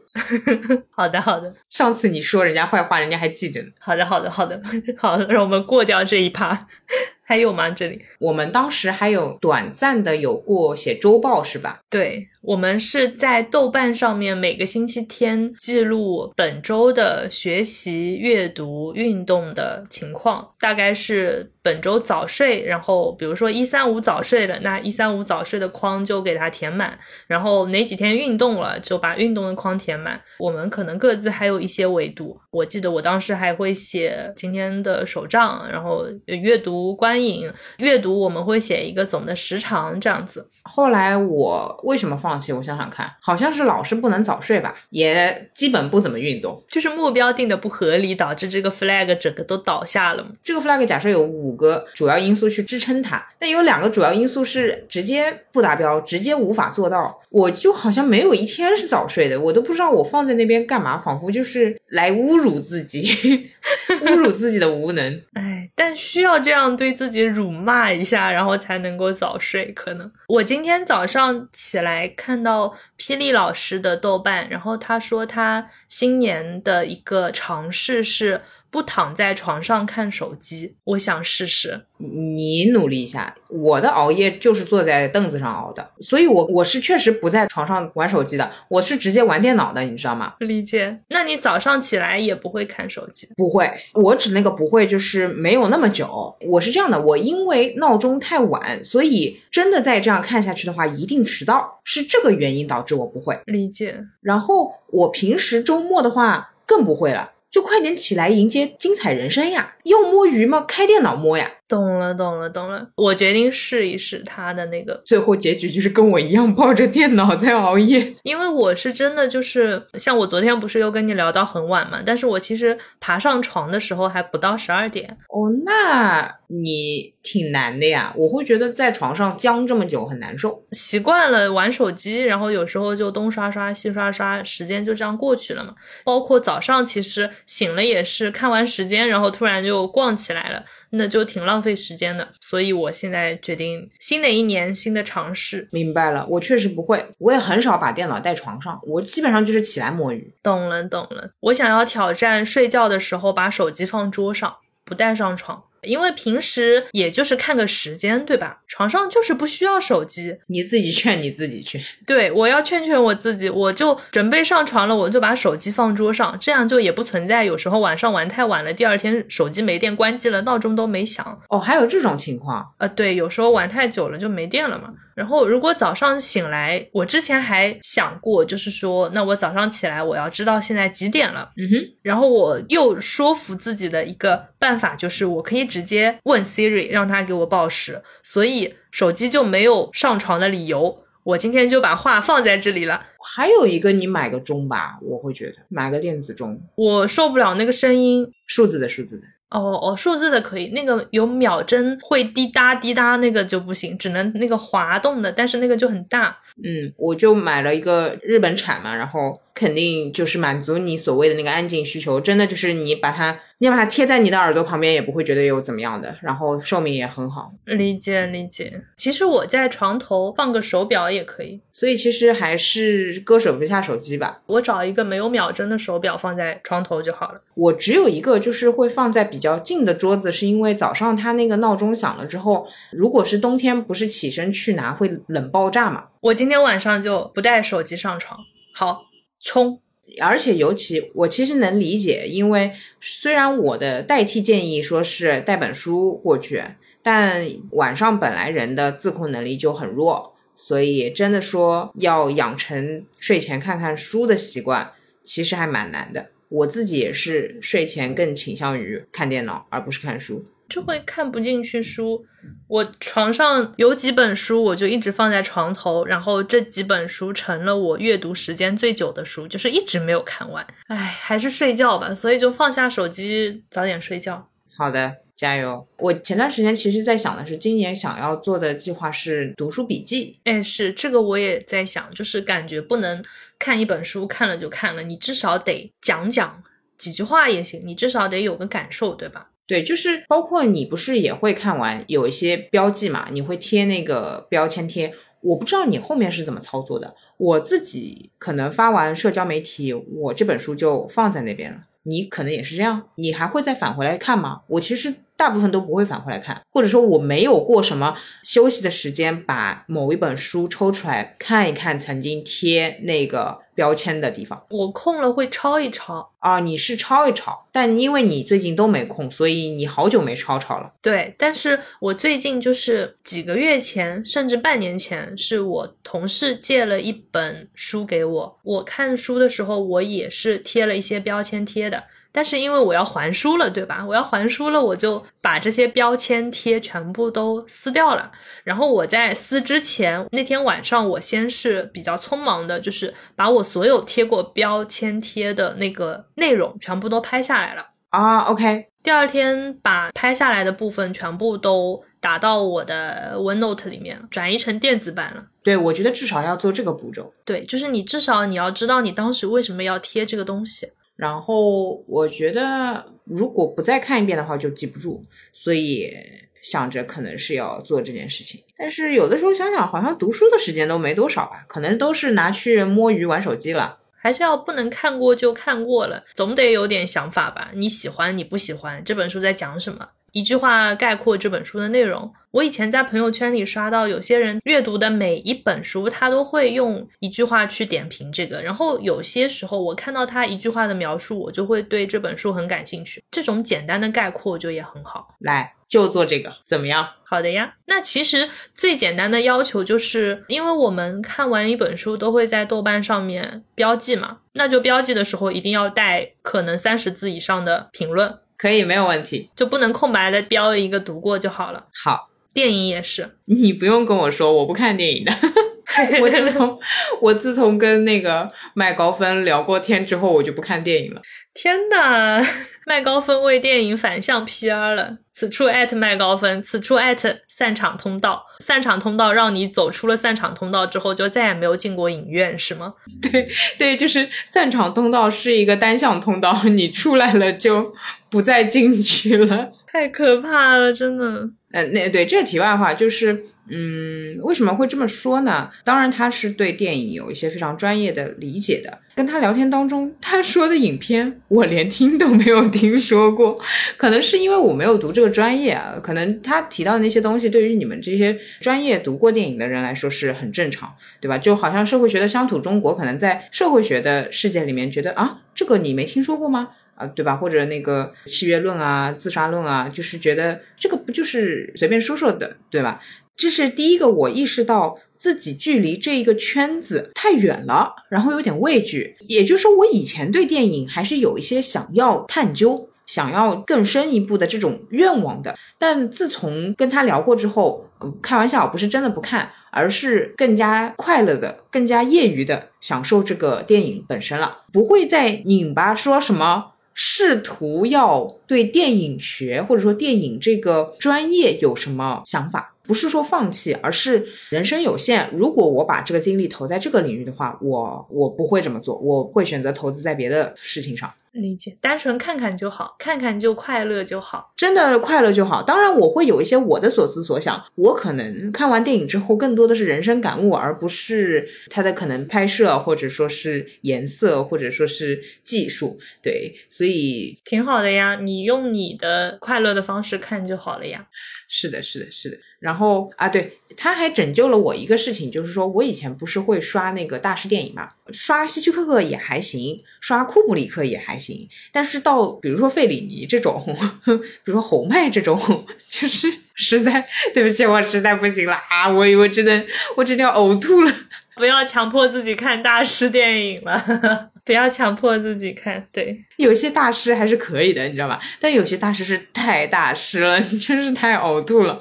[laughs] 好的，好的。上次你说人家坏话，人家还记着呢。好的，好的，好的，[laughs] 好，让我们过掉这一趴。还有吗？这里我们当时还有短暂的有过写周报，是吧？对，我们是在豆瓣上面每个星期天记录本周的学习、阅读、运动的情况，大概是本周早睡，然后比如说一三五早睡了，那一三五早睡的框就给它填满，然后哪几天运动了，就把运动的框填满。我们可能各自还有一些维度，我记得我当时还会写今天的手账，然后阅读观。影阅读我们会写一个总的时长这样子。后来我为什么放放弃？我想想看，好像是老是不能早睡吧，也基本不怎么运动，就是目标定的不合理，导致这个 flag 整个都倒下了这个 flag 假设有五个主要因素去支撑它，但有两个主要因素是直接不达标，直接无法做到。我就好像没有一天是早睡的，我都不知道我放在那边干嘛，仿佛就是来侮辱自己，[laughs] 侮辱自己的无能。哎，但需要这样对自己辱骂一下，然后才能够早睡。可能我今天早上起来看到霹雳老师的豆瓣，然后他说他新年的一个尝试是。不躺在床上看手机，我想试试。你努力一下，我的熬夜就是坐在凳子上熬的，所以我我是确实不在床上玩手机的，我是直接玩电脑的，你知道吗？理解。那你早上起来也不会看手机？不会，我指那个不会就是没有那么久。我是这样的，我因为闹钟太晚，所以真的再这样看下去的话，一定迟到，是这个原因导致我不会理解。然后我平时周末的话更不会了。就快点起来迎接精彩人生呀！要摸鱼吗？开电脑摸呀！懂了，懂了，懂了。我决定试一试他的那个，最后结局就是跟我一样抱着电脑在熬夜。因为我是真的就是像我昨天不是又跟你聊到很晚嘛，但是我其实爬上床的时候还不到十二点。哦，那你挺难的呀。我会觉得在床上僵这么久很难受。习惯了玩手机，然后有时候就东刷刷西刷刷，时间就这样过去了嘛。包括早上其实醒了也是看完时间，然后突然就逛起来了。那就挺浪费时间的，所以我现在决定新的一年新的尝试。明白了，我确实不会，我也很少把电脑带床上，我基本上就是起来摸鱼。懂了，懂了。我想要挑战睡觉的时候把手机放桌上，不带上床。因为平时也就是看个时间，对吧？床上就是不需要手机。你自己劝你自己去。[laughs] 对，我要劝劝我自己，我就准备上床了，我就把手机放桌上，这样就也不存在有时候晚上玩太晚了，第二天手机没电关机了，闹钟都没响。哦，还有这种情况？呃，对，有时候玩太久了就没电了嘛。然后如果早上醒来，我之前还想过，就是说，那我早上起来我要知道现在几点了。嗯哼，然后我又说服自己的一个办法就是，我可以直接问 Siri 让它给我报时，所以手机就没有上床的理由。我今天就把话放在这里了。还有一个，你买个钟吧，我会觉得买个电子钟，我受不了那个声音。数字的数字的。哦哦，数字的可以，那个有秒针会滴答滴答，那个就不行，只能那个滑动的，但是那个就很大。嗯，我就买了一个日本产嘛，然后肯定就是满足你所谓的那个安静需求，真的就是你把它，你把它贴在你的耳朵旁边，也不会觉得有怎么样的，然后寿命也很好。理解理解。其实我在床头放个手表也可以，所以其实还是割舍不下手机吧。我找一个没有秒针的手表放在床头就好了。我只有一个，就是会放在比较近的桌子，是因为早上它那个闹钟响了之后，如果是冬天，不是起身去拿会冷爆炸嘛。我今天晚上就不带手机上床。好，冲！而且尤其我其实能理解，因为虽然我的代替建议说是带本书过去，但晚上本来人的自控能力就很弱，所以真的说要养成睡前看看书的习惯，其实还蛮难的。我自己也是睡前更倾向于看电脑，而不是看书。就会看不进去书。我床上有几本书，我就一直放在床头，然后这几本书成了我阅读时间最久的书，就是一直没有看完。唉，还是睡觉吧，所以就放下手机，早点睡觉。好的，加油！我前段时间其实在想的是，今年想要做的计划是读书笔记。哎，是这个我也在想，就是感觉不能看一本书看了就看了，你至少得讲讲几句话也行，你至少得有个感受，对吧？对，就是包括你不是也会看完有一些标记嘛？你会贴那个标签贴，我不知道你后面是怎么操作的。我自己可能发完社交媒体，我这本书就放在那边了。你可能也是这样，你还会再返回来看吗？我其实大部分都不会返回来看，或者说我没有过什么休息的时间，把某一本书抽出来看一看，曾经贴那个标签的地方。我空了会抄一抄啊，你是抄一抄，但因为你最近都没空，所以你好久没抄抄了。对，但是我最近就是几个月前，甚至半年前，是我同事借了一本书给我，我看书的时候，我也是贴了一些标签贴的。但是因为我要还书了，对吧？我要还书了，我就把这些标签贴全部都撕掉了。然后我在撕之前，那天晚上我先是比较匆忙的，就是把我所有贴过标签贴的那个内容全部都拍下来了啊。OK，第二天把拍下来的部分全部都打到我的 OneNote 里面，转移成电子版了。对，我觉得至少要做这个步骤。对，就是你至少你要知道你当时为什么要贴这个东西。然后我觉得，如果不再看一遍的话，就记不住，所以想着可能是要做这件事情。但是有的时候想想，好像读书的时间都没多少吧，可能都是拿去摸鱼玩手机了。还是要不能看过就看过了，总得有点想法吧？你喜欢你不喜欢这本书在讲什么？一句话概括这本书的内容。我以前在朋友圈里刷到，有些人阅读的每一本书，他都会用一句话去点评这个。然后有些时候，我看到他一句话的描述，我就会对这本书很感兴趣。这种简单的概括就也很好。来，就做这个，怎么样？好的呀。那其实最简单的要求就是，因为我们看完一本书都会在豆瓣上面标记嘛，那就标记的时候一定要带可能三十字以上的评论。可以，没有问题，就不能空白的标一个读过就好了。好。电影也是，你不用跟我说，我不看电影的。[laughs] 我自 [laughs] 从我自从跟那个麦高芬聊过天之后，我就不看电影了。天呐，[laughs] 麦高芬为电影反向 PR 了。此处艾特麦高芬，此处艾特散场通道。散场通道让你走出了散场通道之后，就再也没有进过影院，是吗？对对，就是散场通道是一个单向通道，你出来了就不再进去了。太可怕了，真的。嗯，那对这题外话就是，嗯，为什么会这么说呢？当然，他是对电影有一些非常专业的理解的。跟他聊天当中，他说的影片我连听都没有听说过，可能是因为我没有读这个专业啊。可能他提到的那些东西，对于你们这些专业读过电影的人来说是很正常，对吧？就好像社会学的乡土中国，可能在社会学的世界里面觉得啊，这个你没听说过吗？啊，对吧？或者那个契约论啊、自杀论啊，就是觉得这个不就是随便说说的，对吧？这是第一个，我意识到自己距离这一个圈子太远了，然后有点畏惧。也就是说，我以前对电影还是有一些想要探究、想要更深一步的这种愿望的。但自从跟他聊过之后，开玩笑，不是真的不看，而是更加快乐的、更加业余的享受这个电影本身了，不会再拧巴说什么。试图要对电影学或者说电影这个专业有什么想法？不是说放弃，而是人生有限。如果我把这个精力投在这个领域的话，我我不会这么做，我会选择投资在别的事情上。理解，单纯看看就好，看看就快乐就好，真的快乐就好。当然，我会有一些我的所思所想。我可能看完电影之后，更多的是人生感悟，而不是它的可能拍摄，或者说是颜色，或者说是技术。对，所以挺好的呀。你用你的快乐的方式看就好了呀。是的，是的，是的。然后啊，对，他还拯救了我一个事情，就是说我以前不是会刷那个大师电影嘛，刷希区柯克也还行，刷库布里克也还行，但是到比如说费里尼这种，[laughs] 比如说侯麦这种，就是实在对不起，我实在不行了啊！我我真的我真的要呕吐了。[laughs] 不要强迫自己看大师电影了，[laughs] 不要强迫自己看。对，有些大师还是可以的，你知道吧？但有些大师是太大师了，真是太呕吐了。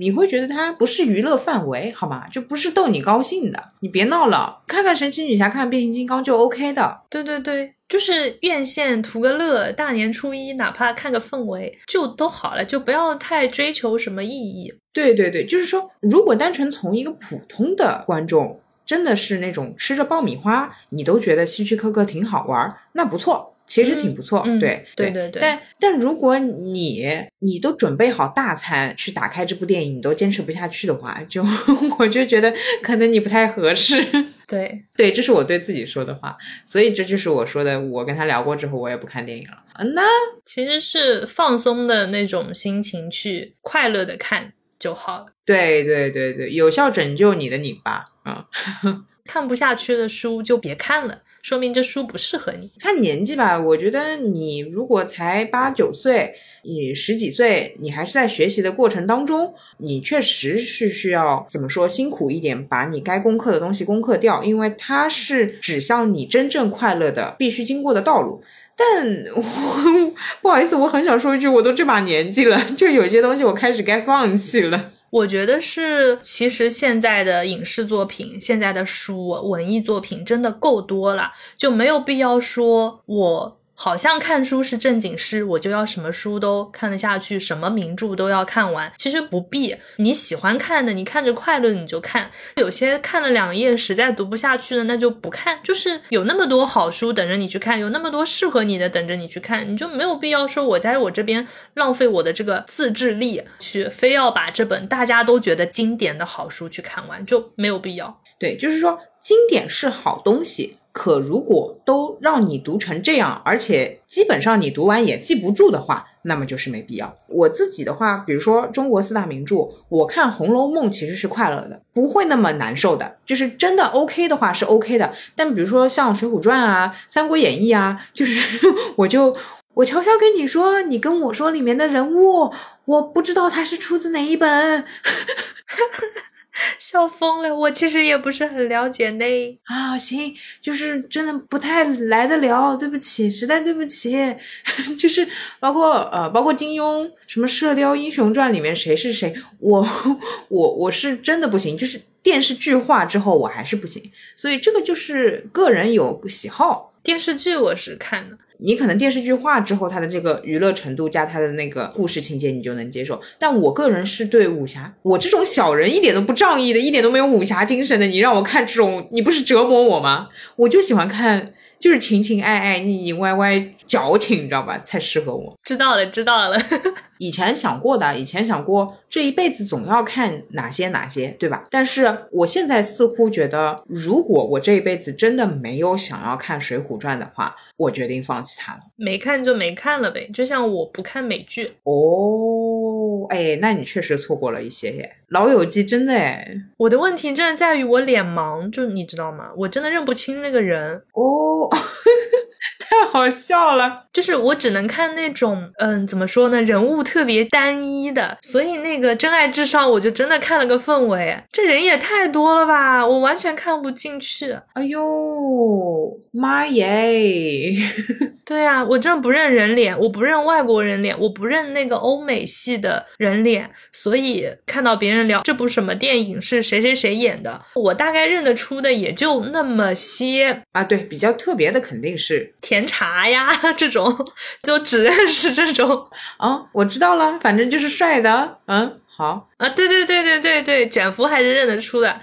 你会觉得它不是娱乐范围，好吗？就不是逗你高兴的。你别闹了，看看神奇女侠，看变形金刚就 OK 的。对对对，就是院线图个乐，大年初一哪怕看个氛围就都好了，就不要太追求什么意义。对对对，就是说，如果单纯从一个普通的观众。真的是那种吃着爆米花，你都觉得希区柯克挺好玩，那不错，其实挺不错。对对对对。但但如果你你都准备好大餐去打开这部电影，你都坚持不下去的话，就 [laughs] 我就觉得可能你不太合适。[laughs] 对对，这是我对自己说的话，所以这就是我说的。我跟他聊过之后，我也不看电影了。嗯，那其实是放松的那种心情去快乐的看。就好了。对对对对，有效拯救你的拧巴啊！[laughs] 看不下去的书就别看了，说明这书不适合你。看年纪吧，我觉得你如果才八九岁，你十几岁，你还是在学习的过程当中，你确实是需要怎么说辛苦一点，把你该攻克的东西攻克掉，因为它是指向你真正快乐的必须经过的道路。但我 [laughs] 不好意思，我很想说一句，我都这把年纪了，就有些东西我开始该放弃了。我觉得是，其实现在的影视作品、现在的书、文艺作品真的够多了，就没有必要说我。好像看书是正经事，我就要什么书都看得下去，什么名著都要看完。其实不必，你喜欢看的，你看着快乐你就看。有些看了两页实在读不下去的，那就不看。[laughs] 就是有那么多好书等着你去看，有那么多适合你的等着你去看，你就没有必要说我在我这边浪费我的这个自制力去非要把这本大家都觉得经典的好书去看完，就没有必要。对，就是说经典是好东西。可如果都让你读成这样，而且基本上你读完也记不住的话，那么就是没必要。我自己的话，比如说中国四大名著，我看《红楼梦》其实是快乐的，不会那么难受的。就是真的 OK 的话是 OK 的。但比如说像《水浒传》啊、《三国演义》啊，就是 [laughs] 我就我悄悄跟你说，你跟我说里面的人物，我不知道他是出自哪一本。[laughs] 笑疯了，我其实也不是很了解呢。啊，行，就是真的不太来得了，对不起，实在对不起。[laughs] 就是包括呃，包括金庸什么《射雕英雄传》里面谁是谁，我我我是真的不行。就是电视剧化之后，我还是不行。所以这个就是个人有喜好。电视剧我是看的。你可能电视剧化之后，它的这个娱乐程度加它的那个故事情节，你就能接受。但我个人是对武侠，我这种小人一点都不仗义的，一点都没有武侠精神的，你让我看这种，你不是折磨我吗？我就喜欢看，就是情情爱爱、腻腻歪歪、矫情，你知道吧？才适合我。知道了，知道了。[laughs] 以前想过的，以前想过这一辈子总要看哪些哪些，对吧？但是我现在似乎觉得，如果我这一辈子真的没有想要看《水浒传》的话，我决定放弃它了。没看就没看了呗，就像我不看美剧。哦，哎，那你确实错过了一些耶，《老友记》真的哎。我的问题真的在于我脸盲，就你知道吗？我真的认不清那个人。哦。太好笑了。就是我只能看那种，嗯，怎么说呢，人物特别单一的，所以那个《真爱至上》我就真的看了个氛围，这人也太多了吧，我完全看不进去。哎呦妈耶！对啊，我真的不认人脸，我不认外国人脸，我不认那个欧美系的人脸，所以看到别人聊这部什么电影是谁谁谁演的，我大概认得出的也就那么些啊。对，比较特别的肯定是甜茶呀这种，就只认识这种啊。[laughs] 我知道了，反正就是帅的。嗯，好啊，对对对对对对，卷福还是认得出的。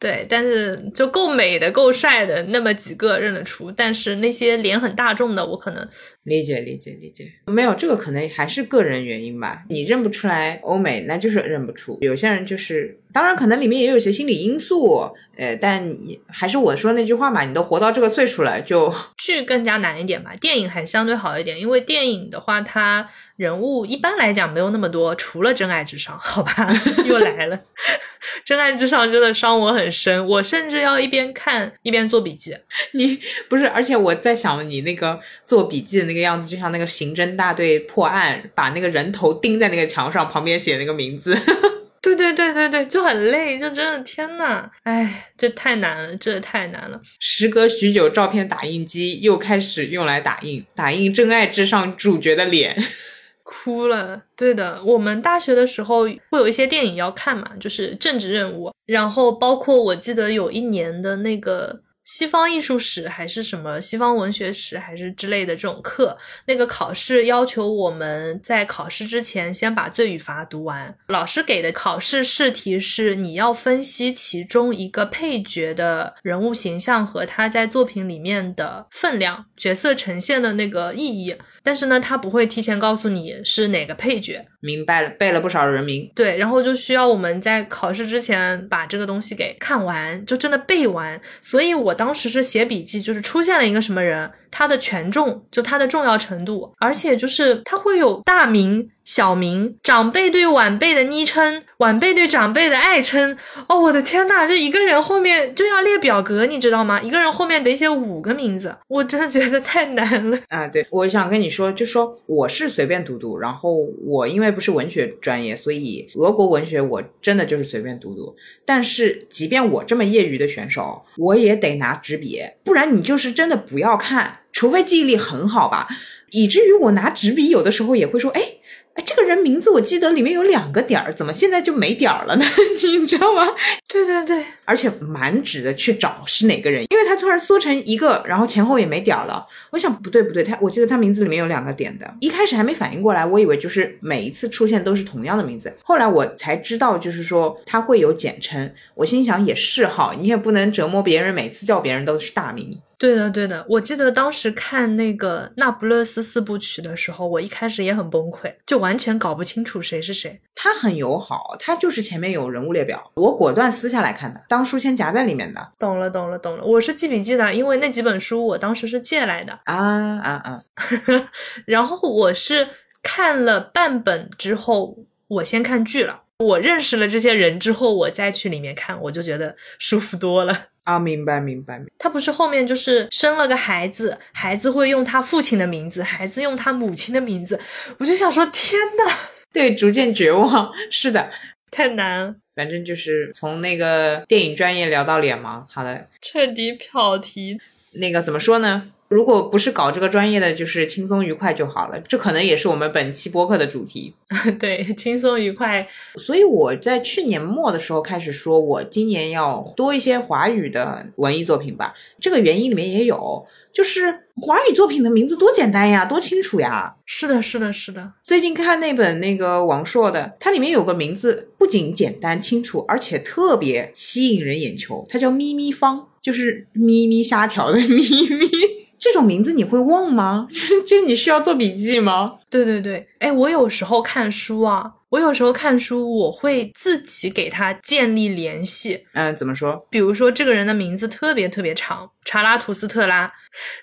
对，但是就够美的、够帅的那么几个认得出，但是那些脸很大众的，我可能理解理解理解，没有这个可能还是个人原因吧。你认不出来欧美，那就是认不出。有些人就是，当然可能里面也有些心理因素，呃，但还是我说那句话嘛，你都活到这个岁数了，就 [laughs] 剧更加难一点吧。电影还相对好一点，因为电影的话，它人物一般来讲没有那么多，除了《真爱至上》，好吧，又来了。[laughs] 真爱至上真的伤我很深，我甚至要一边看一边做笔记。[laughs] 你不是，而且我在想你那个做笔记的那个样子，就像那个刑侦大队破案，把那个人头钉在那个墙上，旁边写那个名字。[laughs] 对对对对对，就很累，就真的天呐，哎，这太难了，这太难了。时隔许久，照片打印机又开始用来打印，打印真爱至上主角的脸。[laughs] 哭了，对的。我们大学的时候会有一些电影要看嘛，就是政治任务，然后包括我记得有一年的那个。西方艺术史还是什么西方文学史还是之类的这种课，那个考试要求我们在考试之前先把《罪与罚》读完。老师给的考试试题是你要分析其中一个配角的人物形象和他在作品里面的分量、角色呈现的那个意义。但是呢，他不会提前告诉你是哪个配角。明白了，背了不少人名。对，然后就需要我们在考试之前把这个东西给看完，就真的背完。所以我当时是写笔记，就是出现了一个什么人。它的权重就它的重要程度，而且就是它会有大名、小名、长辈对晚辈的昵称、晚辈对长辈的爱称。哦，我的天呐，这一个人后面就要列表格，你知道吗？一个人后面得写五个名字，我真的觉得太难了 [laughs] 啊！对，我想跟你说，就说我是随便读读，然后我因为不是文学专业，所以俄国文学我真的就是随便读读。但是即便我这么业余的选手，我也得拿纸笔，不然你就是真的不要看。除非记忆力很好吧，以至于我拿纸笔有的时候也会说，哎哎，这个人名字我记得里面有两个点儿，怎么现在就没点儿了呢？[laughs] 你知道吗？对对对，而且满纸的去找是哪个人，因为他突然缩成一个，然后前后也没点儿了。我想不对不对，他我记得他名字里面有两个点的，一开始还没反应过来，我以为就是每一次出现都是同样的名字，后来我才知道就是说他会有简称。我心想也是哈，你也不能折磨别人，每次叫别人都是大名。对的，对的，我记得当时看那个《那不勒斯四部曲》的时候，我一开始也很崩溃，就完全搞不清楚谁是谁。他很友好，他就是前面有人物列表，我果断撕下来看的，当书签夹在里面的。懂了，懂了，懂了，我是记笔记的，因为那几本书我当时是借来的。啊啊啊！[laughs] 然后我是看了半本之后，我先看剧了。我认识了这些人之后，我再去里面看，我就觉得舒服多了 [laughs] 啊！明白，明白。他不是后面就是生了个孩子，孩子会用他父亲的名字，孩子用他母亲的名字，我就想说，天呐，[laughs] 对，逐渐绝望。是的，太难。反正就是从那个电影专业聊到脸盲，好的，彻底跑题。那个怎么说呢？如果不是搞这个专业的，就是轻松愉快就好了。这可能也是我们本期播客的主题。[laughs] 对，[laughs] 轻松愉快。所以我在去年末的时候开始说，我今年要多一些华语的文艺作品吧。这个原因里面也有，就是华语作品的名字多简单呀，多清楚呀。是的，是的，是的。最近看那本那个王朔的，它里面有个名字，不仅简单清楚，而且特别吸引人眼球。它叫咪咪方，就是咪咪虾条的咪咪。这种名字你会忘吗？[laughs] 就是你需要做笔记吗？对对对，哎，我有时候看书啊，我有时候看书，我会自己给他建立联系。嗯，怎么说？比如说这个人的名字特别特别长，查拉图斯特拉，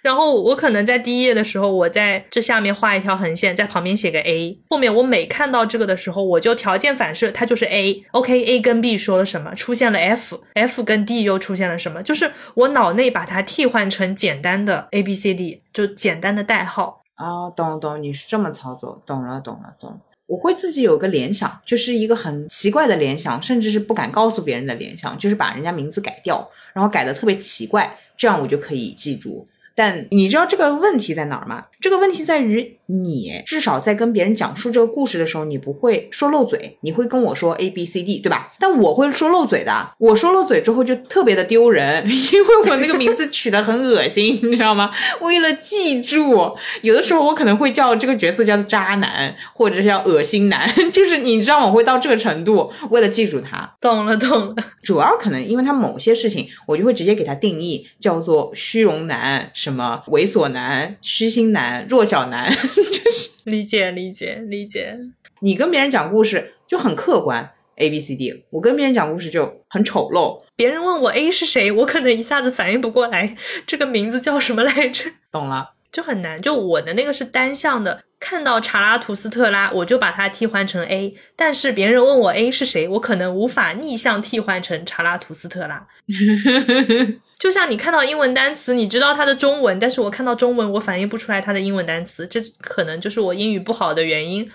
然后我可能在第一页的时候，我在这下面画一条横线，在旁边写个 A，后面我每看到这个的时候，我就条件反射，它就是 A。OK，A 跟 B 说了什么？出现了 F，F 跟 D 又出现了什么？就是我脑内把它替换成简单的 A B C D，就简单的代号。啊，懂懂，你是这么操作，懂了懂了懂了。我会自己有个联想，就是一个很奇怪的联想，甚至是不敢告诉别人的联想，就是把人家名字改掉，然后改的特别奇怪，这样我就可以记住。但你知道这个问题在哪儿吗？这个问题在于你至少在跟别人讲述这个故事的时候，你不会说漏嘴，你会跟我说 A B C D，对吧？但我会说漏嘴的，我说漏嘴之后就特别的丢人，[laughs] 因为我那个名字取得很恶心，你知道吗？为了记住，有的时候我可能会叫这个角色叫做渣男，或者是叫恶心男，[laughs] 就是你知道我会到这个程度，为了记住他。懂了懂了，主要可能因为他某些事情，我就会直接给他定义叫做虚荣男。什么猥琐男、虚心男、弱小男，[laughs] 就是理解理解理解。你跟别人讲故事就很客观，A B C D。我跟别人讲故事就很丑陋。别人问我 A 是谁，我可能一下子反应不过来，这个名字叫什么来着？懂了，就很难。就我的那个是单向的，看到查拉图斯特拉，我就把它替换成 A。但是别人问我 A 是谁，我可能无法逆向替换成查拉图斯特拉。[laughs] 就像你看到英文单词，你知道它的中文，但是我看到中文，我反应不出来它的英文单词，这可能就是我英语不好的原因。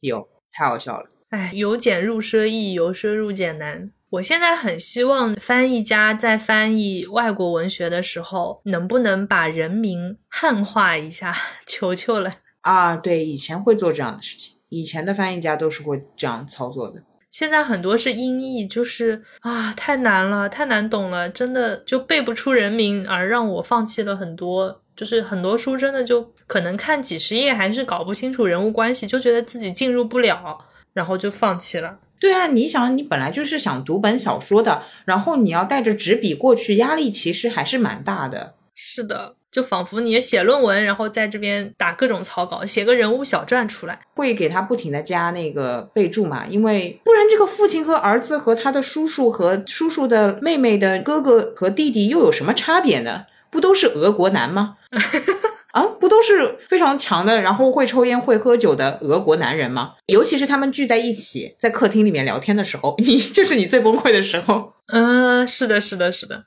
有，太好笑了。哎，由俭入奢易，由奢入俭难。我现在很希望翻译家在翻译外国文学的时候，能不能把人名汉化一下？[laughs] 求求了啊！对，以前会做这样的事情，以前的翻译家都是会这样操作的。现在很多是音译，就是啊，太难了，太难懂了，真的就背不出人名，而让我放弃了很多。就是很多书真的就可能看几十页还是搞不清楚人物关系，就觉得自己进入不了，然后就放弃了。对啊，你想，你本来就是想读本小说的，然后你要带着纸笔过去，压力其实还是蛮大的。是的。就仿佛你写论文，然后在这边打各种草稿，写个人物小传出来，会给他不停的加那个备注嘛？因为不然这个父亲和儿子和他的叔叔和叔叔的妹妹的哥哥和弟弟又有什么差别呢？不都是俄国男吗？[laughs] 啊，不都是非常强的，然后会抽烟会喝酒的俄国男人吗？尤其是他们聚在一起在客厅里面聊天的时候，[laughs] 你就是你最崩溃的时候。嗯，是的，是的，是的。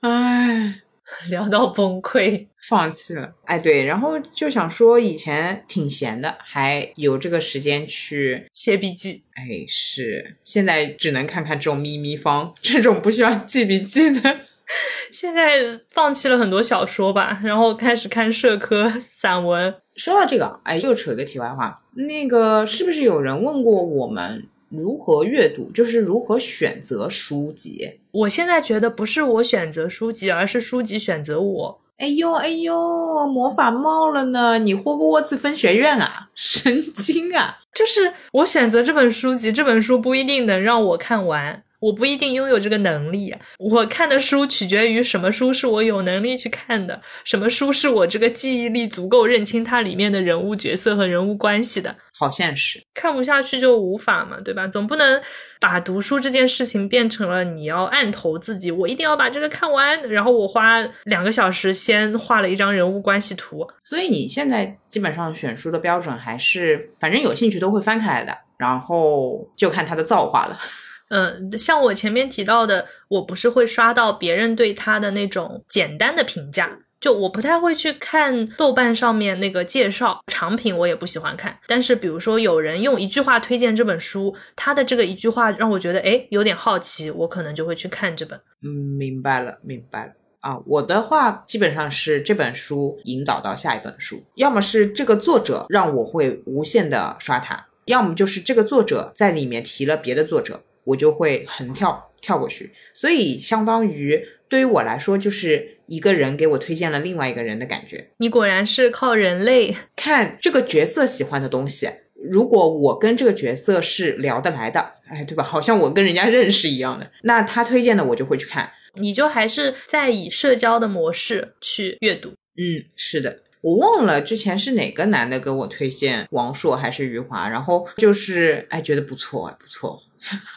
唉。[laughs] 聊到崩溃，放弃了。哎，对，然后就想说，以前挺闲的，还有这个时间去写笔记。哎，是，现在只能看看这种咪咪方，这种不需要记笔记的。[laughs] 现在放弃了很多小说吧，然后开始看社科散文。说到这个，哎，又扯个题外话，那个是不是有人问过我们？如何阅读，就是如何选择书籍。我现在觉得不是我选择书籍，而是书籍选择我。哎呦哎呦，魔法冒了呢！你霍格沃茨分学院啊，[laughs] 神经啊！就是我选择这本书籍，这本书不一定能让我看完。我不一定拥有这个能力。我看的书取决于什么书是我有能力去看的，什么书是我这个记忆力足够认清它里面的人物角色和人物关系的。好现实，看不下去就无法嘛，对吧？总不能把读书这件事情变成了你要按头自己，我一定要把这个看完，然后我花两个小时先画了一张人物关系图。所以你现在基本上选书的标准还是，反正有兴趣都会翻开来的，然后就看它的造化了。嗯，像我前面提到的，我不是会刷到别人对他的那种简单的评价，就我不太会去看豆瓣上面那个介绍，长评我也不喜欢看。但是比如说有人用一句话推荐这本书，他的这个一句话让我觉得哎有点好奇，我可能就会去看这本。嗯，明白了，明白了啊。我的话基本上是这本书引导到下一本书，要么是这个作者让我会无限的刷它，要么就是这个作者在里面提了别的作者。我就会横跳跳过去，所以相当于对于我来说，就是一个人给我推荐了另外一个人的感觉。你果然是靠人类看这个角色喜欢的东西。如果我跟这个角色是聊得来的，哎，对吧？好像我跟人家认识一样的，那他推荐的我就会去看。你就还是在以社交的模式去阅读。嗯，是的。我忘了之前是哪个男的给我推荐王朔还是余华，然后就是哎觉得不错，不错，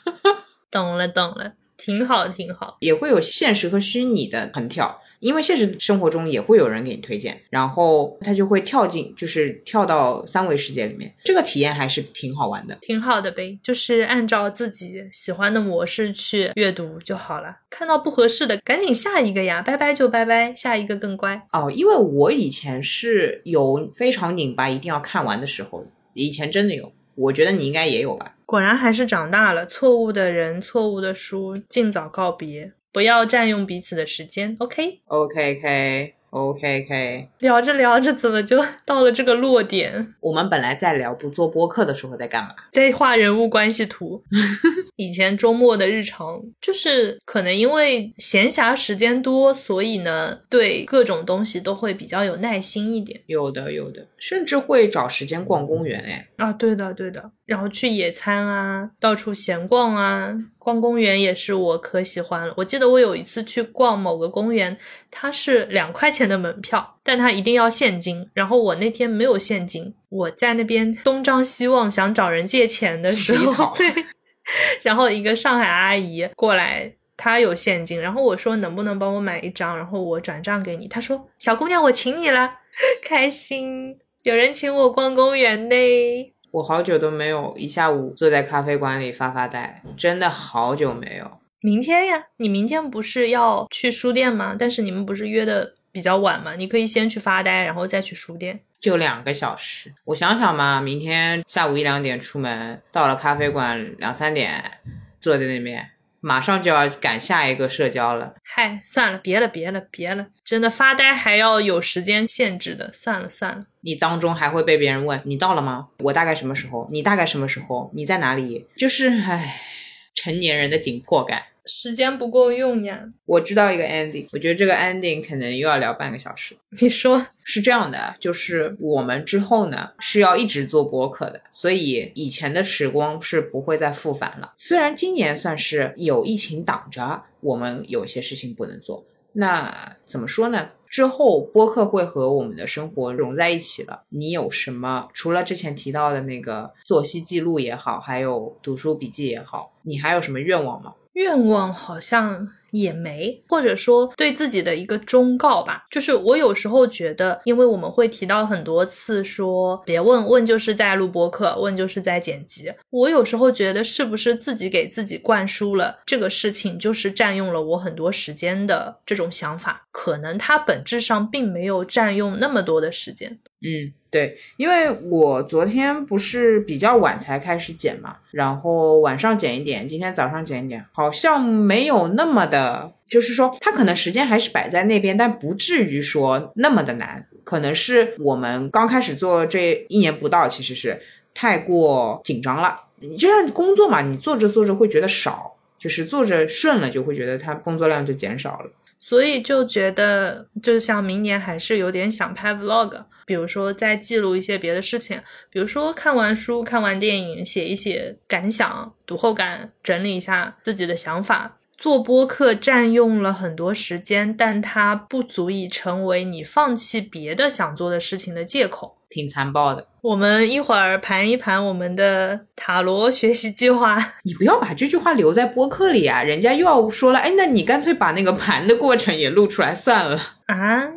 [laughs] 懂了懂了，挺好挺好。也会有现实和虚拟的横跳。因为现实生活中也会有人给你推荐，然后他就会跳进，就是跳到三维世界里面，这个体验还是挺好玩的，挺好的呗。就是按照自己喜欢的模式去阅读就好了。看到不合适的，赶紧下一个呀，拜拜就拜拜，下一个更乖哦。因为我以前是有非常拧巴，一定要看完的时候，以前真的有，我觉得你应该也有吧。果然还是长大了，错误的人，错误的书，尽早告别。不要占用彼此的时间，OK？OK，K。OK，K，聊着聊着怎么就 [laughs] 到了这个落点？我们本来在聊不做播客的时候在干嘛？在画人物关系图。[laughs] 以前周末的日常就是可能因为闲暇时间多，所以呢对各种东西都会比较有耐心一点。有的，有的，甚至会找时间逛公园。哎，啊，对的，对的。然后去野餐啊，到处闲逛啊，逛公园也是我可喜欢了。我记得我有一次去逛某个公园，它是两块钱。的门票，但它一定要现金。然后我那天没有现金，我在那边东张西望，想找人借钱的时候，对。然后一个上海阿姨过来，她有现金，然后我说能不能帮我买一张，然后我转账给你。她说小姑娘，我请你了，[laughs] 开心，有人请我逛公园呢。我好久都没有一下午坐在咖啡馆里发发呆，真的好久没有。明天呀，你明天不是要去书店吗？但是你们不是约的。比较晚吗，你可以先去发呆，然后再去书店，就两个小时。我想想嘛，明天下午一两点出门，到了咖啡馆两三点，坐在那边，马上就要赶下一个社交了。嗨，算了，别了，别了，别了，真的发呆还要有时间限制的，算了算了。你当中还会被别人问你到了吗？我大概什么时候？你大概什么时候？你在哪里？就是唉，成年人的紧迫感。时间不够用呀！我知道一个 ending，我觉得这个 ending 可能又要聊半个小时。你说是这样的，就是我们之后呢是要一直做播客的，所以以前的时光是不会再复返了。虽然今年算是有疫情挡着，我们有些事情不能做，那怎么说呢？之后播客会和我们的生活融在一起了。你有什么除了之前提到的那个作息记录也好，还有读书笔记也好，你还有什么愿望吗？愿望好像也没，或者说对自己的一个忠告吧。就是我有时候觉得，因为我们会提到很多次说别问问，就是在录播课，问就是在剪辑。我有时候觉得，是不是自己给自己灌输了这个事情，就是占用了我很多时间的这种想法？可能它本质上并没有占用那么多的时间。嗯，对，因为我昨天不是比较晚才开始剪嘛，然后晚上剪一点，今天早上剪一点，好像没有那么的，就是说它可能时间还是摆在那边，但不至于说那么的难。可能是我们刚开始做这一年不到，其实是太过紧张了。你就像工作嘛，你做着做着会觉得少，就是做着顺了，就会觉得它工作量就减少了。所以就觉得，就像明年还是有点想拍 vlog，比如说再记录一些别的事情，比如说看完书、看完电影，写一写感想、读后感，整理一下自己的想法。做播客占用了很多时间，但它不足以成为你放弃别的想做的事情的借口。挺残暴的。我们一会儿盘一盘我们的塔罗学习计划。[laughs] 你不要把这句话留在播客里啊，人家又要说了。哎，那你干脆把那个盘的过程也录出来算了啊。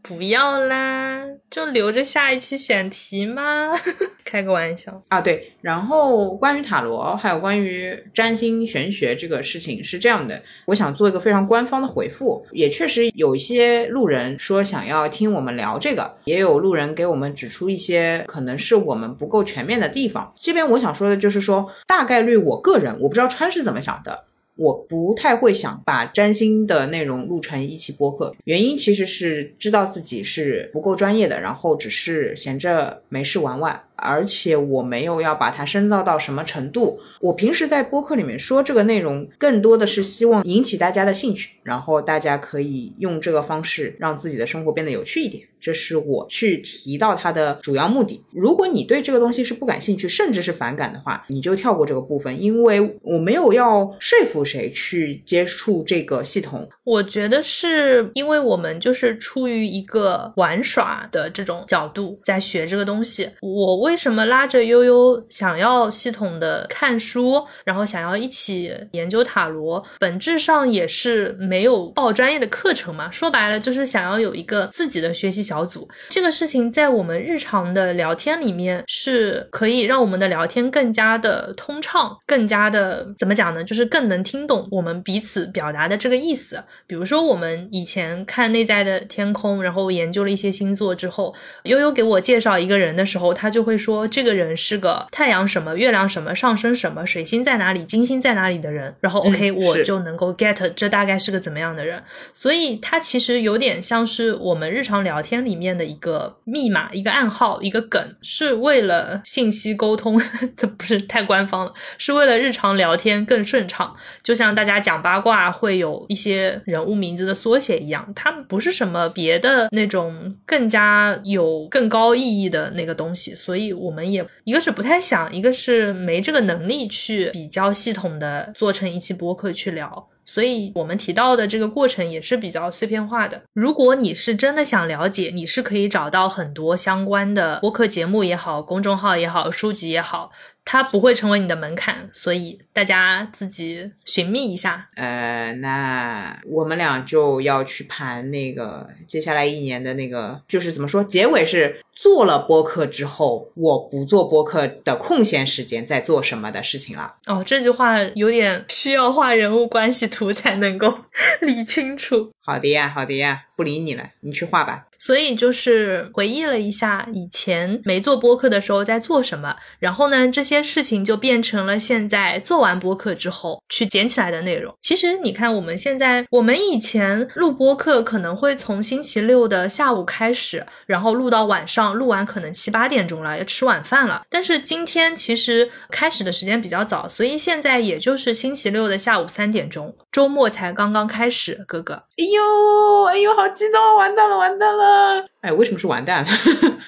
不要啦，就留着下一期选题嘛，[laughs] 开个玩笑啊。对，然后关于塔罗，还有关于占星玄学这个事情是这样的，我想做一个非常官方的回复。也确实有一些路人说想要听我们聊这个，也有路人给我们指出一些可能能是我们不够全面的地方。这边我想说的就是说，大概率我个人我不知道川是怎么想的。我不太会想把占星的内容录成一期播客，原因其实是知道自己是不够专业的，然后只是闲着没事玩玩。而且我没有要把它深造到什么程度。我平时在播客里面说这个内容，更多的是希望引起大家的兴趣，然后大家可以用这个方式让自己的生活变得有趣一点。这是我去提到它的主要目的。如果你对这个东西是不感兴趣，甚至是反感的话，你就跳过这个部分，因为我没有要说服谁去接触这个系统。我觉得是因为我们就是出于一个玩耍的这种角度在学这个东西。我为什么拉着悠悠想要系统的看书，然后想要一起研究塔罗？本质上也是没有报专业的课程嘛。说白了就是想要有一个自己的学习小组。这个事情在我们日常的聊天里面是可以让我们的聊天更加的通畅，更加的怎么讲呢？就是更能听懂我们彼此表达的这个意思。比如说我们以前看内在的天空，然后研究了一些星座之后，悠悠给我介绍一个人的时候，他就会说这个人是个太阳什么、月亮什么、上升什么、水星在哪里、金星在哪里的人。然后 OK，、我就能够 get 这大概是个怎么样的人。所以它其实有点像是我们日常聊天里面的一个密码、一个暗号、一个梗，是为了信息沟通，[laughs] 这不是太官方了，是为了日常聊天更顺畅。就像大家讲八卦会有一些人物名字的缩写一样，它不是什么别的那种更加有更高意义的那个东西，所以我们也一个是不太想，一个是没这个能力去比较系统的做成一期播客去聊。所以我们提到的这个过程也是比较碎片化的。如果你是真的想了解，你是可以找到很多相关的播客节目也好、公众号也好、书籍也好，它不会成为你的门槛，所以大家自己寻觅一下。呃，那我们俩就要去盘那个接下来一年的那个，就是怎么说，结尾是做了播客之后，我不做播客的空闲时间在做什么的事情了。哦，这句话有点需要画人物关系图才能够 [laughs] 理清楚。好的呀，好的呀，不理你了，你去画吧。所以就是回忆了一下以前没做播客的时候在做什么，然后呢，这些事情就变成了现在做完播客之后去捡起来的内容。其实你看，我们现在，我们以前录播客可能会从星期六的下午开始，然后录到晚上，录完可能七八点钟了，要吃晚饭了。但是今天其实开始的时间比较早，所以现在也就是星期六的下午三点钟，周末才刚刚开始。哥哥，哎呦，哎呦，好激动，完蛋了，完蛋了！哎，为什么是完蛋了？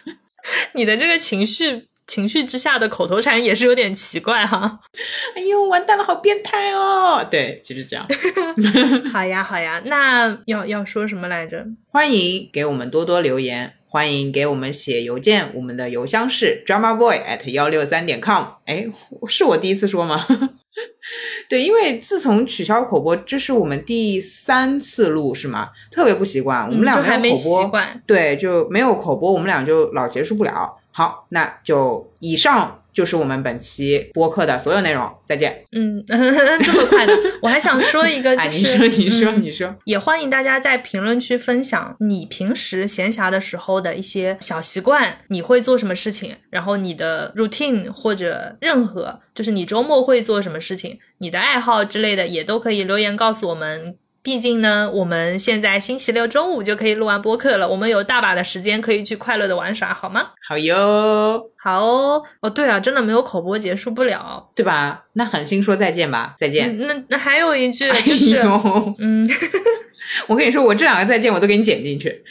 [laughs] 你的这个情绪情绪之下的口头禅也是有点奇怪哈。哎呦，完蛋了，好变态哦！对，就是这样。[laughs] 好呀，好呀，那要要说什么来着？欢迎给我们多多留言，欢迎给我们写邮件，我们的邮箱是 dramaboy at 幺六三点 com。哎，是我第一次说吗？[laughs] 对，因为自从取消口播，这是我们第三次录，是吗？特别不习惯，我们俩没没有口播，习惯。对，就没有口播，我们俩就老结束不了。好，那就以上就是我们本期播客的所有内容，再见。嗯，[laughs] 这么快的，我还想说一个，就 [laughs] 哎，是你说，你说，嗯你说。也欢迎大家在评论区分享你平时闲暇的时候的一些小习惯，你会做什么事情，然后你的 routine 或者任何，就是你周末会做什么事情，你的爱好之类的，也都可以留言告诉我们。毕竟呢，我们现在星期六中午就可以录完播客了，我们有大把的时间可以去快乐的玩耍，好吗？好哟，好哦，哦对啊，真的没有口播结束不了。对吧？那狠心说再见吧，再见。嗯那那还有一句哎就是，呦，[laughs] 嗯，我跟你说，我这两个再见我都给你剪进去。